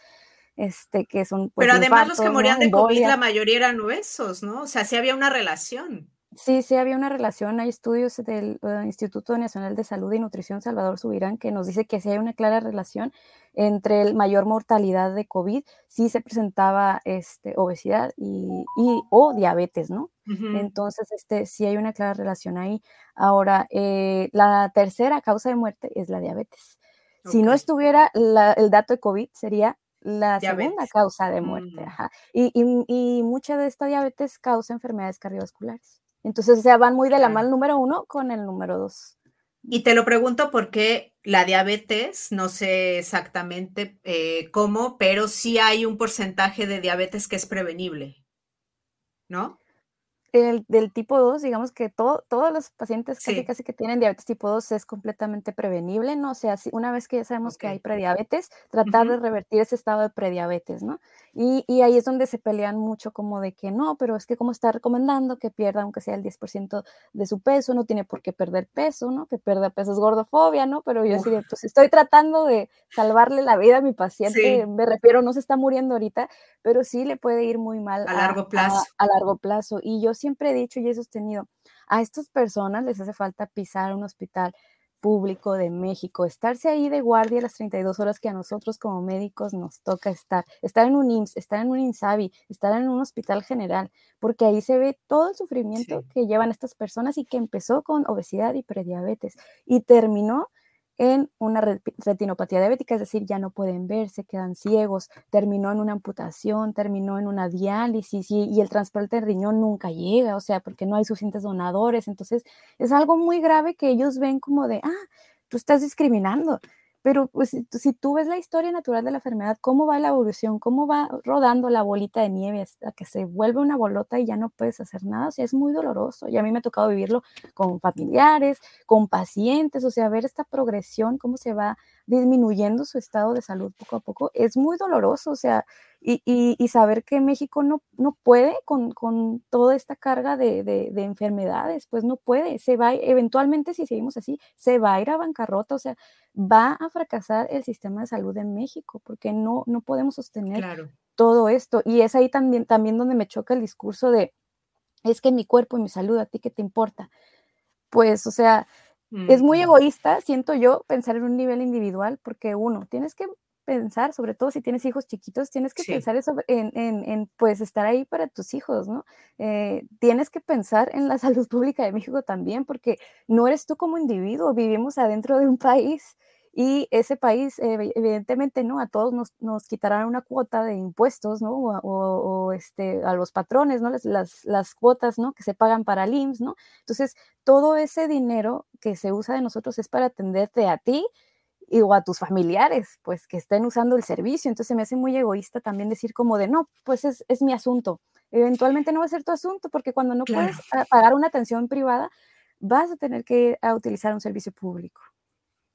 Este, que son.
Pues, Pero además los que morían de COVID, la mayoría eran huesos, ¿no? O sea, sí había una relación.
Sí, sí había una relación. Hay estudios del eh, Instituto Nacional de Salud y Nutrición Salvador Subirán que nos dice que sí hay una clara relación entre el mayor mortalidad de COVID, sí se presentaba este, obesidad y, o diabetes, ¿no? Entonces, este, sí hay una clara relación ahí. Ahora, eh, la tercera causa de muerte es la diabetes. Si no estuviera el dato de COVID, sería la segunda causa de muerte. Mm. Y, y mucha de esta diabetes causa enfermedades cardiovasculares. Entonces, o sea, van muy de la mano número uno con el número dos.
Y te lo pregunto porque la diabetes, no sé exactamente eh, cómo, pero sí hay un porcentaje de diabetes que es prevenible, ¿no?
Del tipo 2, digamos que todos los pacientes casi, casi que tienen diabetes tipo 2 es completamente prevenible, ¿no? O sea, si una vez que ya sabemos que hay prediabetes, tratar de revertir ese estado de prediabetes, ¿no? Y, y, ahí es donde se pelean mucho como de que no, pero es que como está recomendando que pierda aunque sea el 10% de su peso, no tiene por qué perder peso, ¿no? Que pierda peso es gordofobia, ¿no? Pero yo sí, pues estoy tratando de salvarle la vida a mi paciente, me refiero, no se está muriendo ahorita, pero sí le puede ir muy mal
a, largo plazo.
A, largo plazo. Y yo siempre he dicho y he sostenido, a estas personas les hace falta pisar un hospital público de México, estarse ahí de guardia las 32 horas que a nosotros como médicos nos toca estar, estar en un IMSS, estar en un INSABI, estar en un hospital general, porque ahí se ve todo el sufrimiento que llevan estas personas y que empezó con obesidad y prediabetes y terminó en una retinopatía diabética, es decir, ya no pueden ver, se quedan ciegos, terminó en una amputación, terminó en una diálisis y, y, el trasplante de riñón nunca llega, o sea, porque no hay suficientes donadores. Entonces, es algo muy grave que ellos ven como de, ah, tú estás discriminando. Pero pues, si tú ves la historia natural de la enfermedad, cómo va la evolución, cómo va rodando la bolita de nieve hasta que se vuelve una bolota y ya no puedes hacer nada, o sea, es muy doloroso. Y a mí me ha tocado vivirlo con familiares, con pacientes, o sea, ver esta progresión, cómo se va disminuyendo su estado de salud poco a poco, es muy doloroso, o sea, y, y, saber que México no, no puede con, con toda esta carga de, de, de, enfermedades, pues no puede, se va, eventualmente si seguimos así, se va a ir a bancarrota, o sea, va a fracasar el sistema de salud en México, porque no, no podemos sostener todo esto. Y es ahí también, también donde me choca el discurso de, es que mi cuerpo y mi salud, ¿a ti qué te importa? Pues, o sea, es muy egoísta, siento yo, pensar en un nivel individual, porque uno, tienes que pensar, sobre todo si tienes hijos chiquitos, tienes que pensar eso en, en, en, pues estar ahí para tus hijos, ¿no? Eh, tienes que pensar en la [LAUGHS] salud pública de México también, porque no eres tú como individuo, vivimos adentro de un país y ese país, evidentemente, ¿no? A todos nos, nos, quitarán una cuota de impuestos, ¿no? O, o, este, a los patrones, ¿no? Las, las, las, cuotas, ¿no? Que se pagan para el IMSS, ¿no? Entonces, todo ese dinero que se usa de nosotros es para atenderte a ti y, o a tus familiares, pues, que estén usando el servicio. Entonces, me hace muy egoísta también decir como de, no, pues es, es mi asunto. Eventualmente no va a ser tu asunto porque cuando no puedes pagar una atención privada, vas a tener que ir a utilizar un servicio público.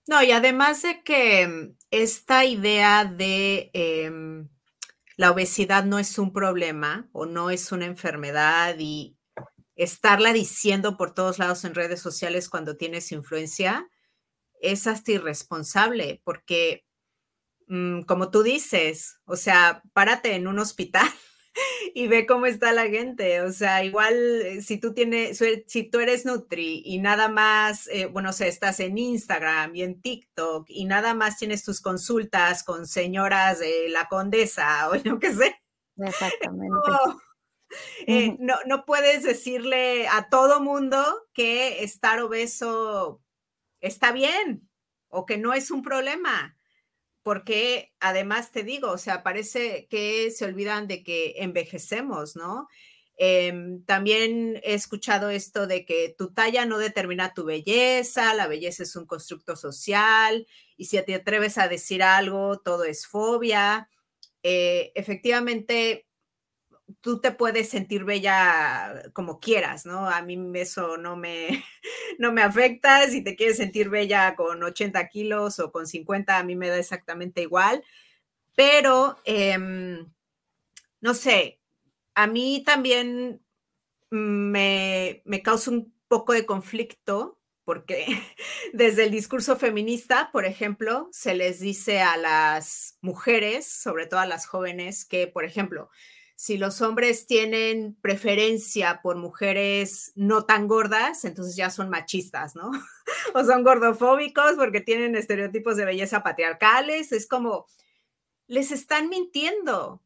No, y además de que mm, esta idea de em, la obesidad no es un problema o no es una enfermedad y estarla diciendo por todos lados en redes sociales cuando tienes influencia es hasta irresponsable porque, mm, como tú dices, o sea, párate en un hospital y ve cómo está la gente. O sea, igual eh, si tú tienes, si tú eres Nutri y nada más, eh, bueno, o sea, estás en Instagram y en TikTok y nada más tienes tus consultas con señoras de la condesa [LAUGHS] o yo qué sé.
Exactamente.
Eh, no, no puedes decirle a todo mundo que estar obeso está bien o que no es un problema porque además te digo, o sea, parece que se olvidan de que envejecemos, ¿no? Em, también he escuchado esto de que tu talla no determina tu belleza, la belleza es un constructo social y si te atreves a decir algo, todo es fobia. Eh, efectivamente, tú te puedes sentir bella como quieras, ¿no? A mí eso no me, [LAUGHS] no me afecta. Si te quieres sentir bella con 80 kilos o con 50, a mí me da exactamente igual. pero em, no sé, a mí también me, me causa un poco de conflicto porque [LAUGHS] desde el discurso feminista, por ejemplo, se les dice a las mujeres, sobre todo a las jóvenes, que, por ejemplo, si los hombres tienen preferencia por mujeres no tan gordas, entonces ya son machistas, ¿no? [LAUGHS] o son gordofóbicos porque tienen estereotipos de belleza patriarcales. Es como, les están mintiendo.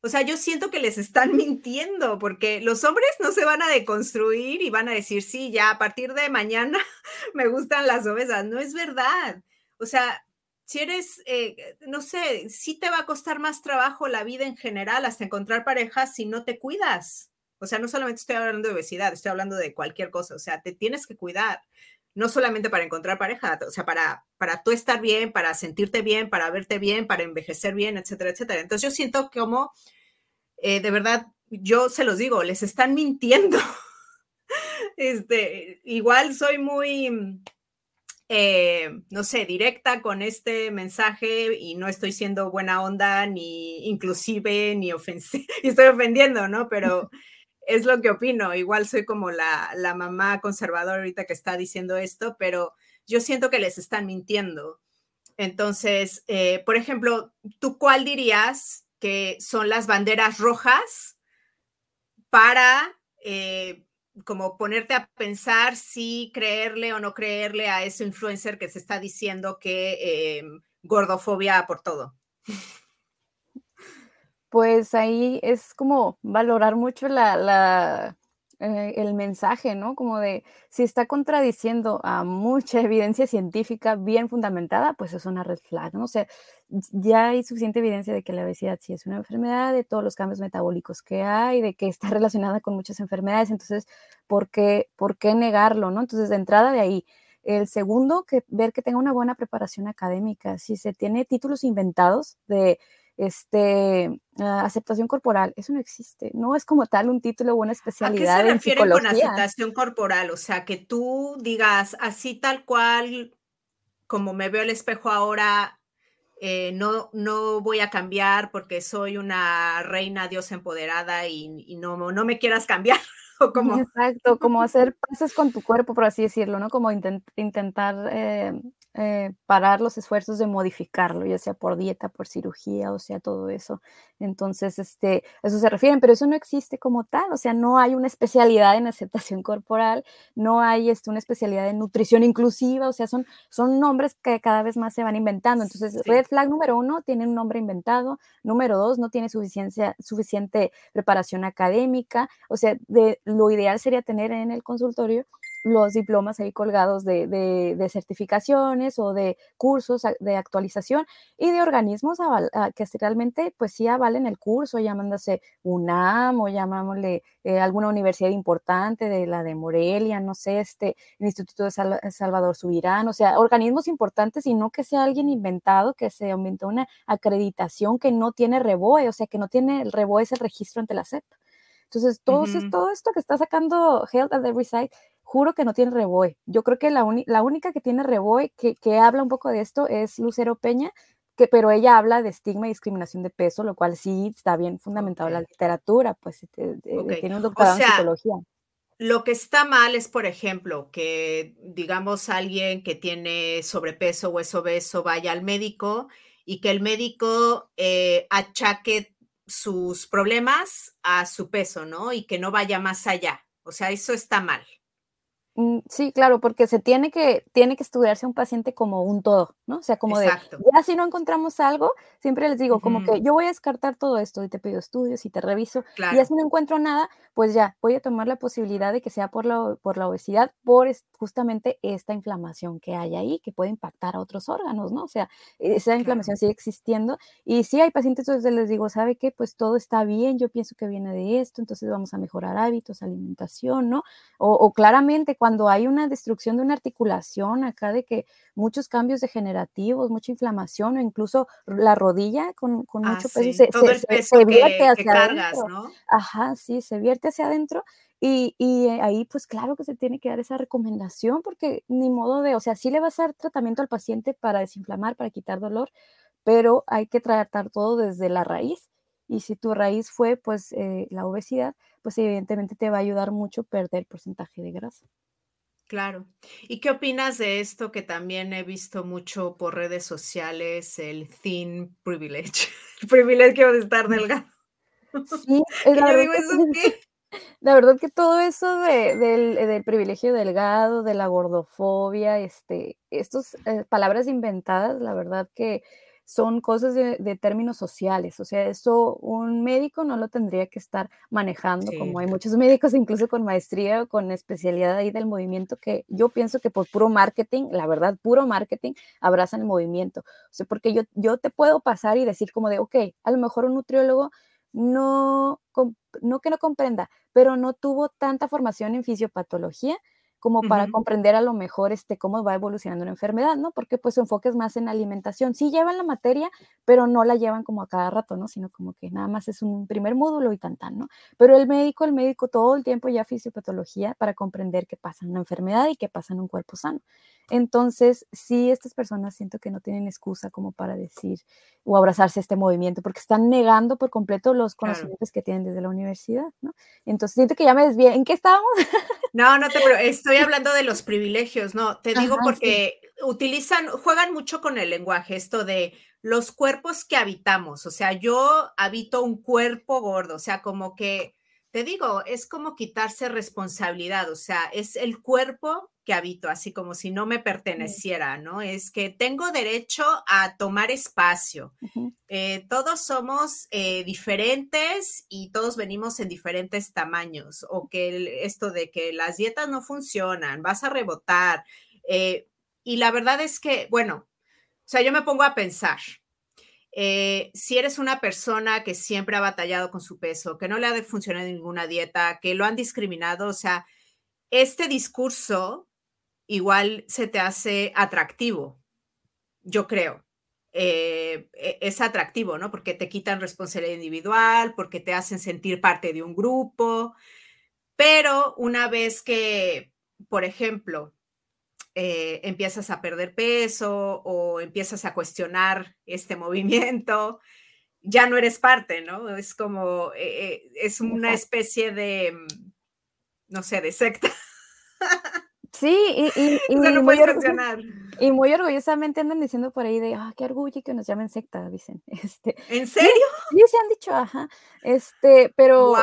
O sea, yo siento que les están [LAUGHS] mintiendo porque los hombres no se van a deconstruir y van a decir, sí, ya a partir de mañana [LAUGHS] me gustan las obesas. No es verdad. O sea, si eres, eh, no sé, sí te va a costar más trabajo la vida en general hasta encontrar parejas si no te cuidas. O sea, no solamente estoy hablando de obesidad, estoy hablando de cualquier cosa. O sea, te tienes que cuidar, no solamente para encontrar pareja, o sea, para, para tú estar bien, para sentirte bien, para verte bien, para envejecer bien, etcétera, etcétera. Entonces yo siento como, eh, de verdad, yo se los digo, les están mintiendo. [LAUGHS] este, igual soy muy eh, no sé, directa con este mensaje y no estoy siendo buena onda, ni inclusive, ni ofensiva, [LAUGHS] estoy ofendiendo, ¿no? Pero [LAUGHS] es lo que opino. Igual soy como la, la mamá conservadora ahorita que está diciendo esto, pero yo siento que les están mintiendo. Entonces, eh, por ejemplo, ¿tú cuál dirías que son las banderas rojas para eh, como ponerte a pensar si creerle o no creerle a ese influencer que se está diciendo que em, gordofobia por todo.
Pues ahí es como valorar mucho la, eh, el mensaje, ¿no? Como de si está contradiciendo a mucha evidencia científica bien fundamentada, pues es una red flag, ¿no? O sea, ya hay suficiente evidencia de que la obesidad sí es una enfermedad, de todos los cambios metabólicos que hay, de que está [LAUGHS] relacionada con muchas enfermedades, entonces, ¿por qué, por qué negarlo, ¿no? Entonces, de entrada de ahí. El segundo, que ver que tenga una buena preparación académica. Si se tiene títulos inventados de este, ah, aceptación corporal, eso no existe, no es como tal un título o una especialidad.
¿A qué se refiere con aceptación corporal? O sea, que tú digas así tal cual, como me veo el espejo ahora, eh, no, no voy a cambiar porque soy una reina, Dios empoderada y, no, no me quieras cambiar. [LAUGHS] ¿o como...
Exacto, como hacer pases con tu cuerpo, por así decirlo, ¿no? Como intentar eh, eh, parar los esfuerzos de modificarlo, ya sea por dieta, por cirugía, o sea, todo eso. Entonces, este, eso se refieren, pero eso no existe como tal, o sea, no hay una especialidad en aceptación corporal, no hay este, una especialidad en nutrición inclusiva, o sea, son, son nombres que cada vez más se van inventando. Entonces, red flag número uno tiene un nombre inventado, número dos no tiene suficiencia, suficiente preparación académica, o sea, de, lo ideal sería tener en el consultorio los diplomas ahí colgados de, de, certificaciones o de cursos de actualización y de organismos que realmente pues sí avalen el curso, llamándose UNAM o llamámosle eh, alguna universidad importante de la de Morelia, no sé, este, el Instituto de Salvador Subirán, o sea, organismos importantes y no que sea alguien inventado, que se aumentó una acreditación que no tiene REBOE, o sea, que no tiene el REBOE, es el registro ante la SEP. Entonces, todo, todo esto que está sacando Health at Every Side juro que no tiene reboe. Yo creo que la, la única que tiene reboe que, que, habla un poco de esto es Lucero Peña, que, pero ella habla de estigma y discriminación de peso, lo cual sí está bien fundamentado en la literatura, pues tiene un doctorado en psicología.
Lo que está mal es, por ejemplo, que digamos alguien que tiene sobrepeso o es obeso vaya al médico y que el médico eh, achaque sus problemas a su peso, ¿no? Y que no vaya más allá. O sea, eso está mal.
Mm, sí, claro, porque se tiene que, tiene que estudiarse a un paciente como un todo, ¿no? O sea, como de, ya si no encontramos algo, siempre les digo, como que yo voy a descartar todo esto y te pido estudios y te reviso, y ya si no encuentro nada, pues ya, voy a tomar la posibilidad de que sea por la, por la obesidad, por justamente esta inflamación que hay ahí, que puede impactar a otros órganos, ¿no? O sea, esa inflamación sigue existiendo, y si hay pacientes, entonces les digo, ¿sabe qué? Pues todo está bien, yo pienso que viene de esto, entonces vamos a mejorar hábitos, alimentación, ¿no? O, o claramente, cuando hay una destrucción de una articulación acá, de que muchos cambios degenerativos, mucha inflamación o incluso la rodilla con, con ah, mucho peso, se,
se, vierte hacia adentro. ¿no?
Ajá, sí, se vierte hacia adentro. Y, y, ahí, pues claro que se tiene que dar esa recomendación porque ni modo de, o sea, sí le va a hacer tratamiento al paciente para desinflamar, para quitar dolor, pero hay que tratar todo desde la raíz. Y si tu raíz fue pues eh, la obesidad, pues evidentemente te va a ayudar mucho perder porcentaje de grasa.
Claro. ¿Y qué opinas de esto que también he visto mucho por redes sociales, el thin privilege, [LAUGHS] el privilegio de estar delgado?
Sí, [LAUGHS] es la, verdad que, [LAUGHS] la verdad que todo eso del, privilegio delgado, de la gordofobia, este, estas eh, palabras inventadas, la verdad que son cosas de, términos sociales, o sea, eso un médico no lo tendría que estar manejando, como hay muchos médicos incluso con maestría o con especialidad ahí del movimiento que yo pienso que por puro marketing, la verdad, puro marketing, abrazan el movimiento. O sea, porque yo, yo te puedo pasar y decir como de, ok, a lo mejor un nutriólogo no, no que no comprenda, pero no tuvo tanta formación en fisiopatología como para comprender a lo mejor este, cómo va evolucionando una enfermedad, ¿no? Porque pues su enfoque es más en alimentación. Sí llevan la materia, pero no la llevan como a cada rato, ¿no? Sino como que nada más es un primer módulo y tan tan, ¿no? Pero el médico, el médico todo el tiempo ya fisiopatología para comprender qué pasa en una enfermedad y qué pasa en un cuerpo sano. Entonces, sí, estas personas siento que no tienen excusa como para decir o abrazarse a este movimiento, porque están negando por completo los conocimientos que tienen desde la universidad, ¿no? Entonces, siento que ya me desvié. ¿En qué estábamos?
No, no te, pero [LAUGHS] estoy [LAUGHS] hablando de los privilegios, ¿no? Te digo porque utilizan, juegan mucho con el lenguaje, esto de los cuerpos que habitamos, o sea, yo habito un cuerpo gordo, o sea, como que, te digo, es como quitarse responsabilidad, o sea, es el cuerpo que habito, así como si no me perteneciera, ¿no? Es que tengo derecho a tomar espacio. Eh, todos somos eh, diferentes y todos venimos en diferentes tamaños, o que esto de que las dietas no funcionan, vas a rebotar. Eh, y la verdad es que, bueno, o sea, yo me pongo a pensar, si eres una persona que siempre ha batallado con su peso, que no le ha de funcionar ninguna dieta, que lo han discriminado, o sea, este discurso igual se te hace atractivo, yo creo. Eh, e, es atractivo, ¿no? Porque te quitan responsabilidad individual, porque te hacen sentir parte de un grupo, pero una vez que, por ejemplo, eh, empiezas a perder peso o empiezas a cuestionar este movimiento, ya no eres parte, ¿no? Es como, eh, es una especie de, mm, no sé, de secta.
Sí, y, y, [LAUGHS] y, muy y, muy orgullosamente andan diciendo por ahí de, ah, qué orgullo que nos llamen secta, dicen. [LAUGHS] Este,
¿En serio?
Sí, se han dicho, ajá. Este, pero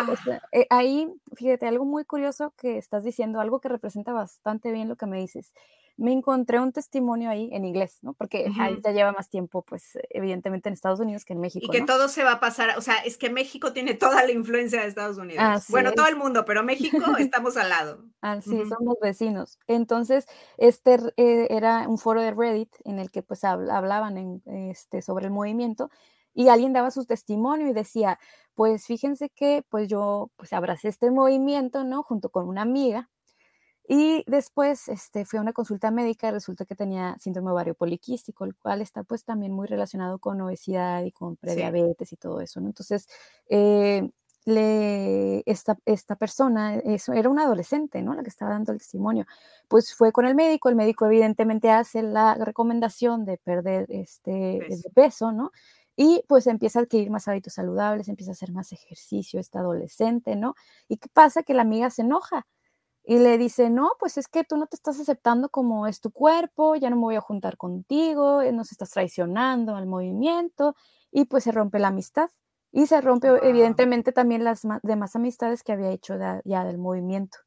eh, ahí, fíjate, algo muy curioso que estás diciendo, algo que representa bastante bien lo que me dices me encontré un testimonio ahí en inglés, ¿no? Porque ahí ya lleva más tiempo, pues, evidentemente en Estados Unidos que en México.
Y que todo se va a pasar, o sea, es que México tiene toda la influencia de Estados Unidos. bueno, todo el mundo, pero México [LAUGHS] estamos al lado.
Ah, sí, somos vecinos. Entonces, este eh, era un foro de Reddit en el que pues hablaban en, este, sobre el movimiento y alguien daba su testimonio y decía, pues fíjense que pues yo pues abracé este movimiento, ¿no? Junto con una amiga y después este, fui a una consulta médica y resulta que tenía síndrome ovario poliquístico, el cual está pues también muy relacionado con obesidad y con prediabetes y todo eso, ¿no? Entonces, eh, le, esta, esta persona, eso, era una adolescente, ¿no? La que estaba dando el testimonio, pues fue con el médico, el médico evidentemente hace la recomendación de perder este peso, peso ¿no? Y pues empieza a adquirir más hábitos saludables, empieza a hacer más ejercicio, esta adolescente, ¿no? ¿Y qué pasa? Que la amiga se enoja y le dice, no, pues es que tú no te estás aceptando como es tu cuerpo, ya no me voy a juntar contigo, eh, nos estás traicionando al movimiento y pues se rompe la amistad. Y se rompe evidentemente también las demás amistades que había hecho ya del movimiento.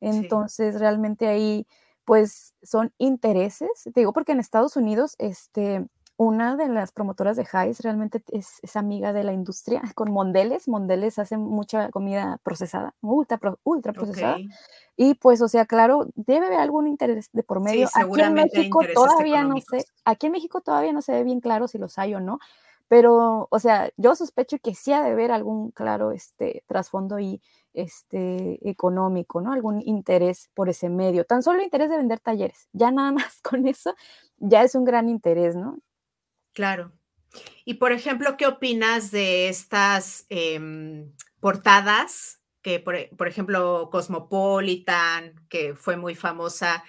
Entonces, realmente ahí, pues, son intereses. Te digo porque en Estados Unidos, este, una de las promotoras de Highs realmente es, amiga de la industria [LAUGHS] con Mondeles. Mondeles hace mucha comida procesada, ultra, ultra procesada. Y pues, o sea, claro, debe haber algún interés de por medio. aquí en México todavía no sé, aquí en México todavía no se ve bien claro si los hay o no, pero, o sea, yo sospecho que sí ha de haber algún claro este, trasfondo y este, económico, ¿no? Algún interés por ese medio. Tan solo el interés de vender talleres, ya nada [LAUGHS] más con eso, ya es un gran interés, ¿no?
Claro. Y por ejemplo, ¿qué opinas de estas em, portadas? Que por, ejemplo, Cosmopolitan, que fue muy famosa,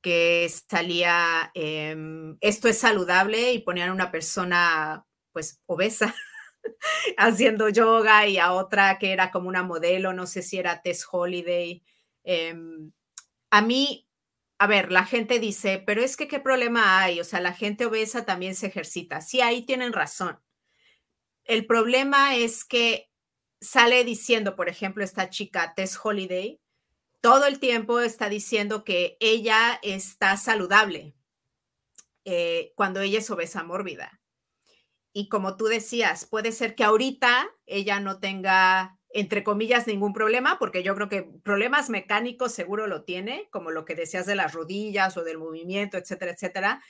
que salía, em, esto es saludable y ponían a una persona pues obesa [LAUGHS] haciendo yoga y a otra que era como una modelo, no sé si era Tess Holiday. Em, a mí, a ver, la gente dice, pero es que qué problema hay, o sea, la gente obesa también se ejercita. Sí, ahí tienen razón. El problema es que sale diciendo, por ejemplo, esta chica Tess Holiday, todo el tiempo está diciendo que ella está saludable eh, cuando ella es obesa mórbida. Y como tú decías, puede ser que ahorita ella no tenga, entre comillas, ningún problema, porque yo creo que problemas mecánicos seguro lo tiene, como lo que decías de las rodillas o del movimiento, etcétera, etcétera.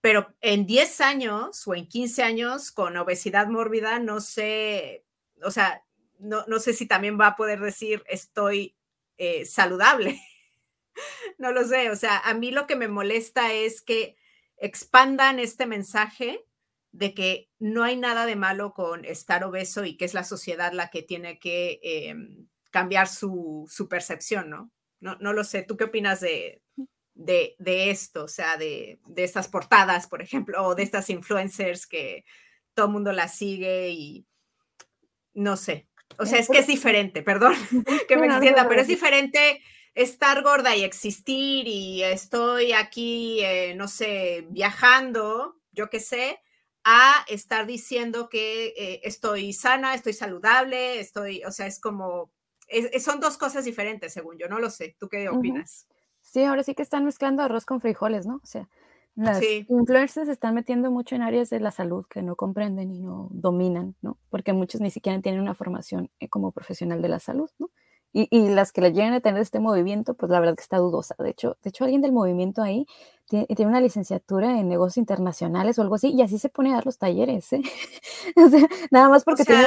Pero en 10 años o en 15 años con obesidad mórbida, no sé, o sea, no, no sé si también va a poder decir estoy eh, saludable. [LAUGHS] no lo sé, o sea, a mí lo que me molesta es que expandan este mensaje de que no hay nada de malo con estar obeso y que es la sociedad la que tiene que em, cambiar su, percepción, ¿no? ¿no? ¿no? lo sé, ¿tú qué opinas de, de, esto? O sea, de, de, estas portadas, por ejemplo, o de estas influencers que todo el mundo las sigue y no sé. O sea, es que es diferente, perdón [LAUGHS] que me extienda, pero es diferente estar gorda y existir y estoy aquí, eh, no sé, viajando, yo qué sé, a estar diciendo que eh, estoy sana, estoy saludable, estoy, o sea, es como, son dos cosas diferentes, según yo, no lo sé. ¿Tú qué opinas?
Sí, ahora sí que están mezclando arroz con frijoles, ¿no? O sea, las influencers se están metiendo mucho en áreas de la salud que no comprenden y no dominan, ¿no? Porque muchos ni siquiera tienen una formación eh, como profesional de la salud, ¿no? Y, las que le llegan a tener este movimiento, pues la verdad que está dudosa. De hecho, de hecho alguien del movimiento ahí tiene, una licenciatura en negocios internacionales o algo así, y así se pone a dar los talleres, ¿eh? [LAUGHS] o sea, nada más porque tiene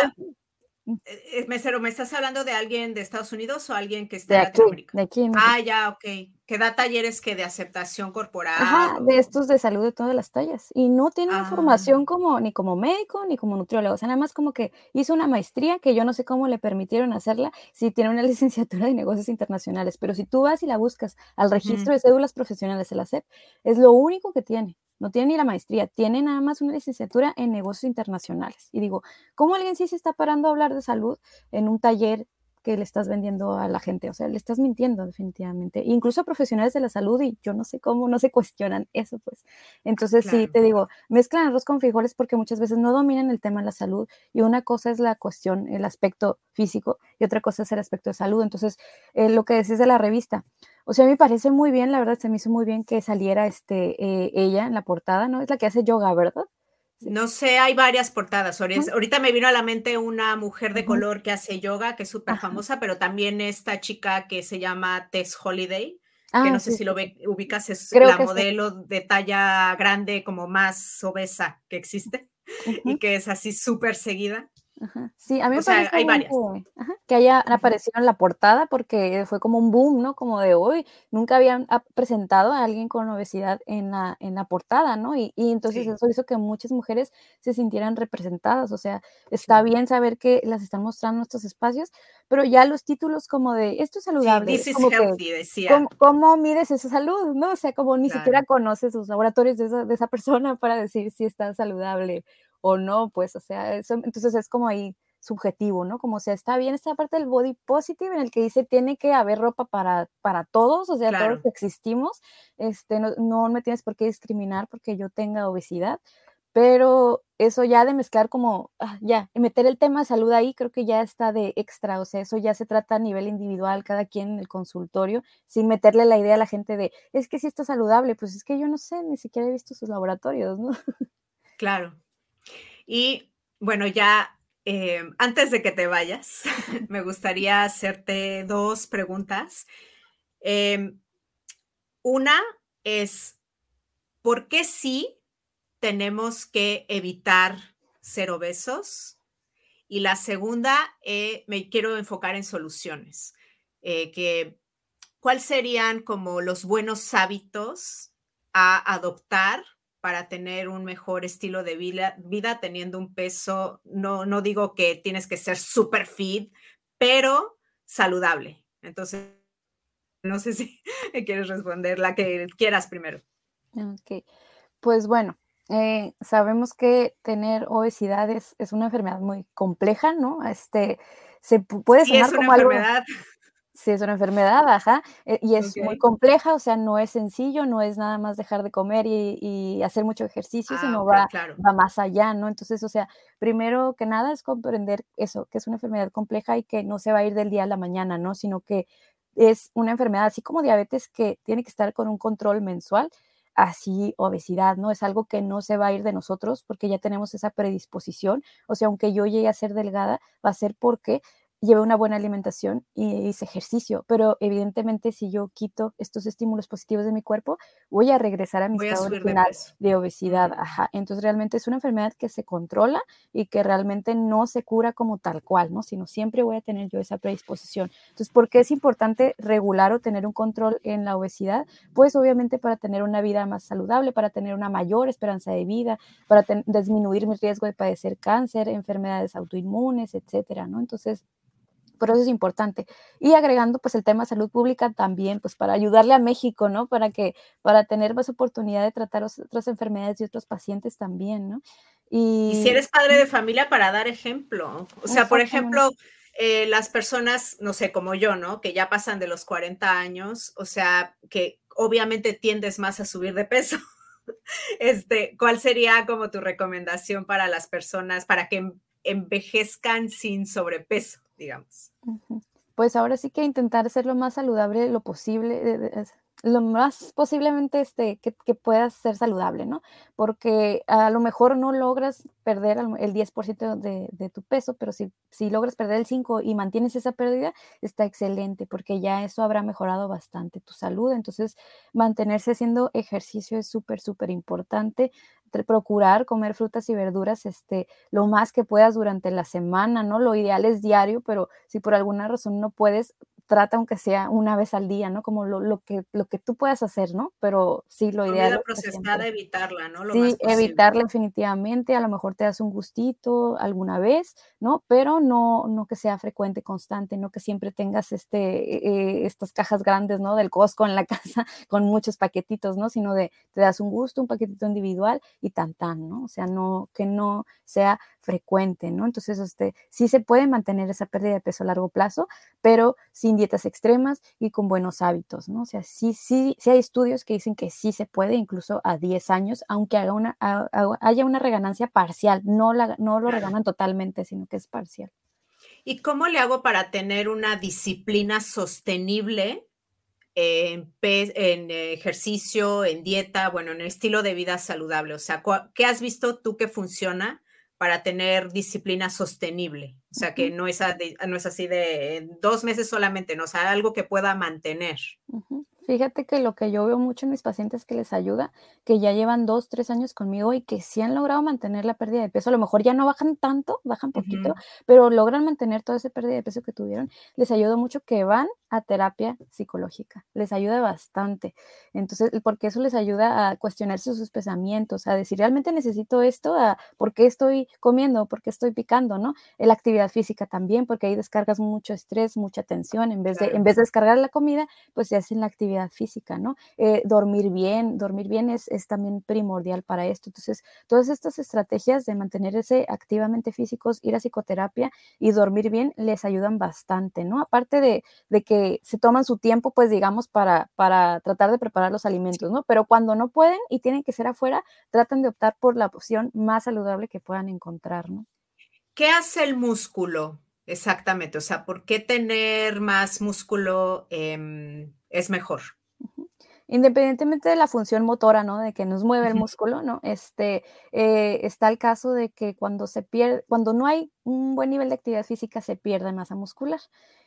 Mesero, ¿me estás hablando de alguien de Estados Unidos o alguien que está de aquí, De aquí ah, ya, ok. Que da talleres que de aceptación corporal.
Ajá, de estos de salud de todas las tallas. Y no tiene ah. formación como, ni como médico ni como nutriólogo. O sea, nada más como que hizo una maestría que yo no sé cómo le permitieron hacerla si tiene una [LAUGHS] licenciatura de negocios internacionales. Pero si tú vas y la buscas al registro de cédulas profesionales, el ACEP, es lo único que tiene no tiene ni la maestría, tiene nada más una licenciatura en negocios internacionales. Y digo, ¿cómo alguien sí se está parando a hablar de salud en un taller que le estás vendiendo a la gente? O sea, le estás mintiendo definitivamente. Incluso profesionales de la salud y yo no sé cómo no se [LAUGHS] cuestionan eso, pues. Entonces, sí, te digo, mezclan arroz con frijoles porque muchas veces no dominan el tema de la salud y una cosa es la cuestión, el aspecto físico y otra cosa es el aspecto de salud. Entonces, eh, lo que decís de la revista, o sea, me parece muy bien, la verdad, se me hizo muy bien que saliera este, eh, ella en la portada, ¿no? Es la que hace yoga, ¿verdad?
No sé, hay varias portadas. Ahorita me vino a la mente una mujer de color que hace yoga, que es súper famosa, pero también esta chica que se llama Tess Holiday, que no ah, sé si lo ubicas, es la modelo de talla grande, como más obesa que existe, y que es así súper seguida.
Sí, a mí me parece hay Que, haya aparecido en la portada porque fue como un boom, ¿no? Como de hoy, nunca habían presentado a alguien con obesidad en la, en la portada, ¿no? Y, entonces eso hizo que muchas mujeres se sintieran representadas, o sea, está bien saber que las están mostrando estos espacios, pero ya los títulos como de esto es saludable. ¿cómo, mides esa salud? ¿No? O sea, como ni siquiera conoces los laboratorios de esa, de esa persona para decir si está saludable o no, pues, o sea, eso, entonces es como ahí subjetivo, ¿no? Como, o sea, está bien esta parte del body positive en el que dice tiene que haber ropa para, para todos, o sea, todos que existimos, este, no, no me tienes por qué discriminar porque yo tenga obesidad, pero eso ya de mezclar como, ah, ya, meter el tema de salud ahí, creo que ya está de extra, o sea, eso ya se trata a nivel individual, cada quien en el consultorio, sin meterle la idea a la gente de, es que si está saludable, pues es que yo no sé, ni siquiera he visto sus laboratorios, ¿no?
Claro, y bueno, ya eh, antes de que te vayas, [LAUGHS] me gustaría hacerte dos preguntas. Em, una es, ¿por qué sí tenemos que evitar ser obesos? Y la segunda, eh, me quiero enfocar en soluciones. Eh, que, ¿Cuáles serían como los buenos hábitos a adoptar para tener un mejor estilo de vida, vida teniendo un peso, no, no digo que tienes que ser súper fit, pero saludable. Entonces, No sé si [LAUGHS] quieres responder la que quieras primero.
Ok, pues bueno, eh, sabemos que tener obesidad es, una enfermedad muy compleja, ¿no? Este, se puede
sí, es una enfermedad.
Sí, es una enfermedad, ajá, eh, y es muy compleja, o sea, no es sencillo, no es nada más dejar de comer y, hacer mucho ejercicio, ah, sino va, va más allá, ¿no? Entonces, o sea, primero que nada es comprender eso, que es una enfermedad compleja y que no se va a ir del día a la mañana, ¿no? Sino que es una enfermedad, así como diabetes, que tiene que estar con un control mensual, así obesidad, ¿no? Es algo que no se va a ir de nosotros porque ya tenemos esa predisposición. O sea, aunque yo llegue a ser delgada, va a ser porque lleve una buena alimentación y hice ejercicio, pero evidentemente si yo quito estos estímulos positivos de mi cuerpo, voy a regresar a mi estado original de, obesidad. Ajá. Entonces realmente es una enfermedad que se controla y que realmente no se cura como tal cual, ¿no? Sino siempre voy a tener yo esa predisposición. Entonces, ¿por qué es importante regular o tener un control en la obesidad? Pues obviamente para tener una vida más saludable, para tener una mayor esperanza de vida, para disminuir mi riesgo de padecer cáncer, enfermedades autoinmunes, etcétera, ¿no? Entonces, por eso es importante. Y agregando pues el tema de salud pública también, pues para ayudarle a México, ¿no? Para que, para tener más oportunidad de tratar otras enfermedades y otros pacientes también, ¿no?
Y, si eres padre de familia, para dar ejemplo. O sea, por ejemplo, eh, las personas, no sé, como yo, ¿no? Que ya pasan de los 40 años, o sea, que obviamente tiendes más a subir de peso. [LAUGHS] Este, ¿cuál sería como tu recomendación para las personas para que envejezcan sin sobrepeso? Digamos.
Pues ahora sí que intentar ser lo más saludable lo posible, lo más posiblemente este, que, puedas ser saludable, ¿no? Porque a lo mejor no logras perder el 10% de, de, tu peso, pero si, si logras perder el 5% y mantienes esa pérdida, está excelente, porque ya eso habrá mejorado bastante tu salud. Entonces, mantenerse haciendo ejercicio es súper, súper importante procurar comer frutas y verduras este, lo más que puedas durante la semana, ¿no? Lo ideal es diario, pero si por alguna razón no puedes, trata aunque sea una vez al día, ¿no? Como lo, que, lo que tú puedas hacer, ¿no? Pero sí, lo ideal.
Comida procesada, evitarla, ¿no?
sí, evitarla definitivamente, a lo mejor te das un gustito alguna vez, ¿no? Pero no, no que sea frecuente, constante, no que siempre tengas este, eh, estas cajas grandes, ¿no? Del Costco en la [LAUGHS] casa con muchos paquetitos, ¿no? Sino de te das un gusto, un paquetito individual y tan tan, ¿no? O sea, no, que no sea frecuente, ¿no? Entonces, este, sí se puede mantener esa pérdida de peso a largo plazo, pero sin dietas extremas y con buenos hábitos, ¿no? O sea, sí, sí, sí hay estudios que dicen que sí se puede, incluso a 10 años, aunque haga una, haya una reganancia parcial, no, la, no lo reganan totalmente, sino que es parcial.
¿Y cómo le hago para tener una disciplina sostenible en, en, ejercicio, en dieta, bueno, en estilo de vida saludable? O sea, ¿qué has visto tú que funciona para tener disciplina sostenible. O sea, que no es, no es así de dos meses solamente, no, o sea, algo que pueda mantener.
Fíjate que lo que yo veo mucho en mis pacientes que les ayuda, que ya llevan dos, tres años conmigo y que sí han logrado mantener la pérdida de peso, a lo mejor ya no bajan tanto, bajan poquito, pero logran mantener toda esa pérdida de peso que tuvieron, les ayuda mucho que van a terapia psicológica, les ayuda bastante. Entonces, porque eso les ayuda a cuestionarse sus pensamientos, a decir, ¿realmente necesito esto? ¿A ¿Por qué estoy comiendo? ¿Por qué estoy picando? ¿no? La actividad física también, porque ahí descargas mucho estrés, mucha tensión, en vez, de, en vez de descargar la comida, pues se hacen la actividad física, ¿no? Eh, dormir bien, dormir bien es, es, también primordial para esto. Entonces, todas estas estrategias de mantenerse activamente físicos, ir a psicoterapia y dormir bien les ayudan bastante, ¿no? Aparte de, de que se toman su tiempo, pues digamos, para, para tratar de preparar los alimentos, ¿no? Pero cuando no pueden y tienen que ser afuera, tratan de optar por la opción más saludable que puedan encontrar, ¿no?
¿Qué hace el músculo? Exactamente, o sea, ¿por qué tener más músculo eh, es mejor.
Independientemente de la función motora, ¿no? De que nos mueve el músculo, ¿no? Este, eh, está el caso de que cuando se pierde, cuando no hay un buen nivel de actividad física, se pierde masa muscular.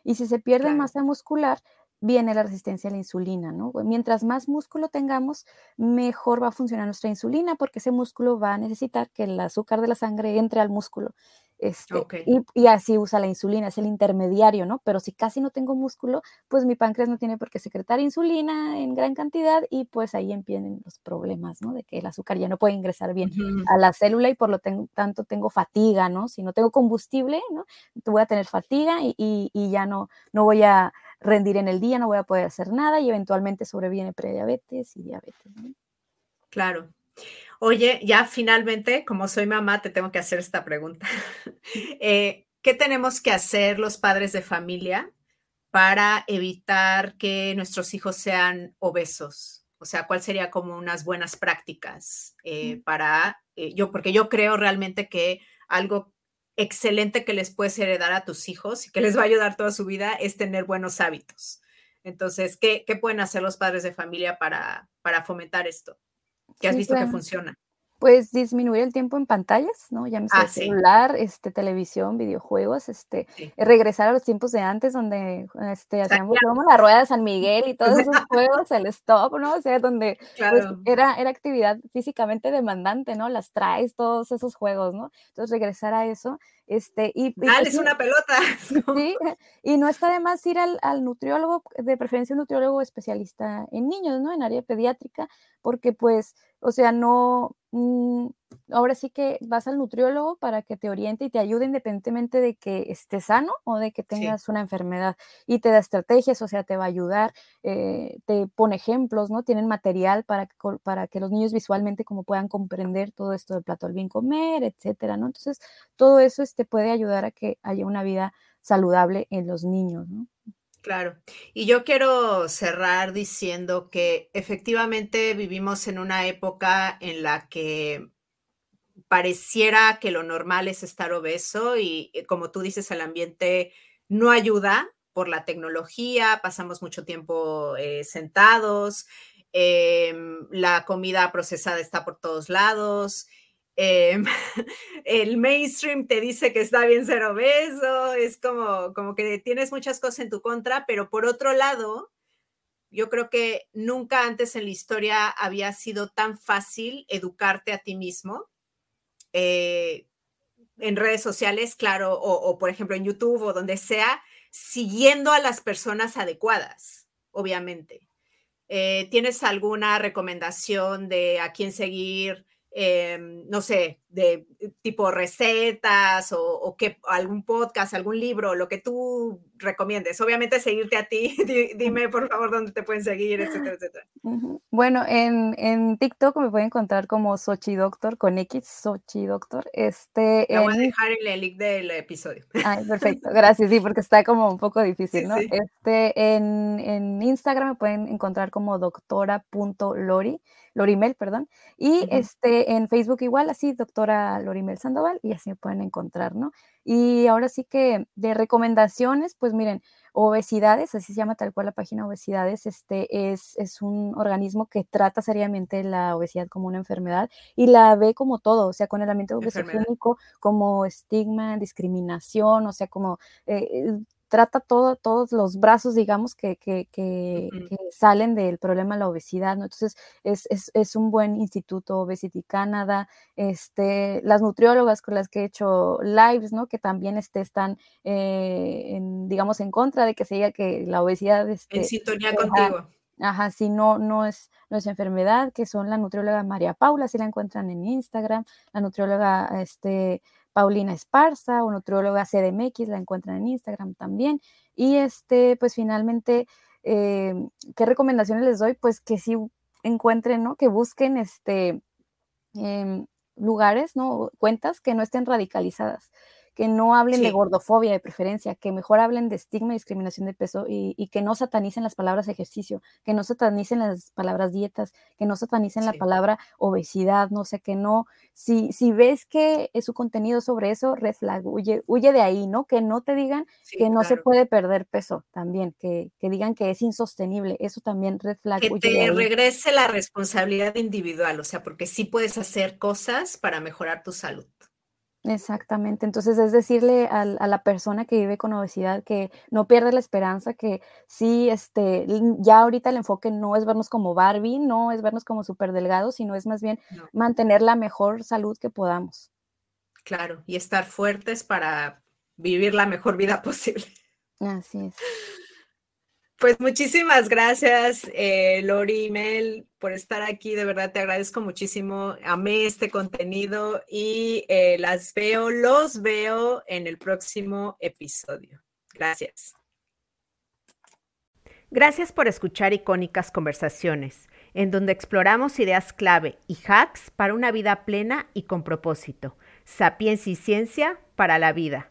Y si se pierde masa muscular, viene la resistencia a la insulina, ¿no? Mientras más músculo tengamos, mejor va a funcionar nuestra insulina porque ese músculo va a necesitar que el azúcar de la sangre entre al músculo Este, y, así usa la insulina, es el intermediario, ¿no? Pero si casi no tengo músculo, pues mi páncreas no tiene por qué secretar insulina en gran cantidad y pues ahí empiezan los problemas, ¿no? De que el azúcar ya no puede ingresar bien a la célula y por lo tanto tengo fatiga, ¿no? Si no tengo combustible, ¿no? Voy a tener fatiga y, ya no, no voy a rendir en el día, no voy a poder hacer nada y eventualmente sobreviene prediabetes y diabetes. ¿no?
Claro. Oye, ya finalmente, como soy mamá, te tengo que hacer esta pregunta. [LAUGHS] Eh, ¿Qué tenemos que hacer los padres de familia para evitar que nuestros hijos sean obesos? O sea, ¿cuál sería como unas buenas prácticas eh, para eh, yo? Porque yo creo realmente que algo excelente que les puedes heredar a tus hijos y que les va a ayudar toda su vida es tener buenos hábitos. Entonces, ¿qué, qué pueden hacer los padres de familia para, para fomentar esto? ¿Qué has visto que funciona?
Pues disminuir el tiempo en pantallas, ¿no? Ya me ah, celular, este, televisión, videojuegos, este, regresar a los tiempos de antes donde este, hacíamos la rueda de San Miguel y todos esos [LAUGHS] juegos, el stop, ¿no? O sea, donde pues, era, era actividad físicamente demandante, ¿no? Las traes, todos esos juegos, ¿no? Entonces regresar a eso este, y,
Dale, es una pelota. [LAUGHS]
Sí, y no está de más ir al, al, nutriólogo, de preferencia un nutriólogo especialista en niños, ¿no? En área pediátrica, porque pues, o sea, no, mm, ahora sí que vas al nutriólogo para que te oriente y te ayude independientemente de que estés sano o de que tengas una enfermedad y te da estrategias, o sea, te va a ayudar, eh, te pone ejemplos, ¿no? Tienen material para, para que los niños visualmente como puedan comprender todo esto del plato al bien comer, etcétera, ¿no? Entonces, todo eso te este, puede ayudar a que haya una vida saludable en los niños, ¿no?
Claro. Y yo quiero cerrar diciendo que efectivamente vivimos en una época en la que pareciera que lo normal es estar obeso y eh, como tú dices, el ambiente no ayuda por la tecnología, pasamos mucho tiempo eh, sentados, em, la comida procesada está por todos lados, em, [LAUGHS] el mainstream te dice que está bien ser obeso, es como, como que tienes muchas cosas en tu contra, pero por otro lado, yo creo que nunca antes en la historia había sido tan fácil educarte a ti mismo eh, en redes sociales, claro, o, por ejemplo en YouTube o donde sea, siguiendo a las personas adecuadas, obviamente. Eh, ¿Tienes alguna recomendación de a quién seguir? Em, no sé, de tipo recetas o, que, algún podcast, algún libro, lo que tú recomiendes. Obviamente seguirte a ti, [LAUGHS] dime por favor dónde te pueden seguir, etcétera, etcétera.
Bueno, en, en, TikTok me pueden encontrar como Sochi Doctor con X, Sochi Doctor. Este,
voy a dejar en el link del episodio.
Ay, perfecto, [LAUGHS] gracias, sí, porque está como un poco difícil, ¿no? Este, en, en Instagram me pueden encontrar como doctora.lori. Lorimel, perdón, y este, en Facebook igual, así, doctora Lorimel Sandoval, y así me pueden encontrar, ¿no? Y ahora sí que de recomendaciones, pues miren, obesidades, así se llama tal cual la página obesidades, este es, es un organismo que trata seriamente la obesidad como una enfermedad y la ve como todo, o sea, con el ambiente obesogénico como estigma, discriminación, o sea, como eh, trata todo, todos los brazos, digamos, que, que, que, salen del problema de la obesidad, ¿no? Entonces, es, es, es, un buen instituto, Obesity Canada, este, las nutriólogas con las que he hecho lives, ¿no? Que también este, están, eh, en, digamos, en contra de que se diga que la obesidad... Este,
en sintonía contigo.
Ajá, si no, no es, no es enfermedad, que son la nutrióloga María Paula, si la encuentran en Instagram, la nutrióloga, este, Paulina Esparza o nutrióloga CDMX, la encuentran en Instagram también. Y este, pues finalmente, eh, ¿qué recomendaciones les doy? Pues que sí encuentren, ¿no? Que busquen este, em, lugares, ¿no? Cuentas que no estén radicalizadas que no hablen de gordofobia de preferencia, que mejor hablen de estigma y discriminación de peso y, que no satanicen las palabras ejercicio, que no satanicen las palabras dietas, que no satanicen la palabra obesidad, no sé, que no, si, si ves que es su contenido sobre eso, red flag, huye, huye de ahí, ¿no? Que no te digan que no se puede perder peso también, que, que, digan que es insostenible, eso también red flag.
Que te regrese la responsabilidad individual, o sea, porque sí puedes hacer cosas para mejorar tu salud.
Exactamente, entonces es decirle a, la persona que vive con obesidad que no pierda la esperanza, que sí, este, ya ahorita el enfoque no es vernos como Barbie, no es vernos como súper delgados, sino es más bien mantener la mejor salud que podamos.
Claro, y estar fuertes para vivir la mejor vida [LAUGHS] posible.
Así es.
Pues muchísimas gracias, eh, Lori y Mel, por estar aquí. De verdad te agradezco muchísimo. Amé este contenido y eh, las veo, los veo en el próximo episodio. Gracias.
Gracias por escuchar Icónicas Conversaciones, en donde exploramos ideas clave y hacks para una vida plena y con propósito. Sapiencia y ciencia para la vida.